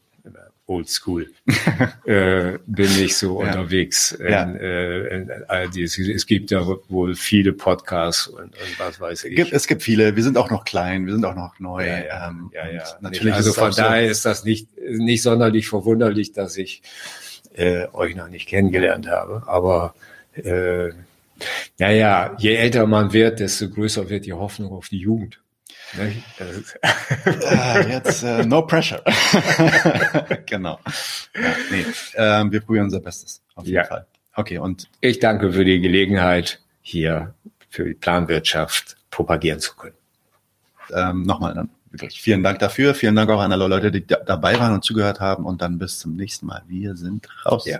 oldschool. äh, bin nicht so ja. unterwegs. In, ja. äh, in, in, es gibt ja wohl viele Podcasts und, und was weiß ich. Gibt, es gibt viele. Wir sind auch noch klein, wir sind auch noch neu. Ja, ja, ähm, ja, ja. Natürlich also von daher so. ist das nicht, nicht sonderlich verwunderlich, dass ich äh, euch noch nicht kennengelernt habe. Aber äh, naja, je älter man wird, desto größer wird die Hoffnung auf die Jugend. Äh, jetzt äh, no pressure. genau. Ja, nee, äh, wir probieren unser Bestes. Auf jeden Ja. Fall. Okay, und Ich danke für die Gelegenheit, hier für die Planwirtschaft propagieren zu können. ähm, nochmal dann wirklich vielen Dank dafür. Vielen Dank auch an alle Leute, die da dabei waren und zugehört haben. Und dann bis zum nächsten Mal. Wir sind raus. Ja.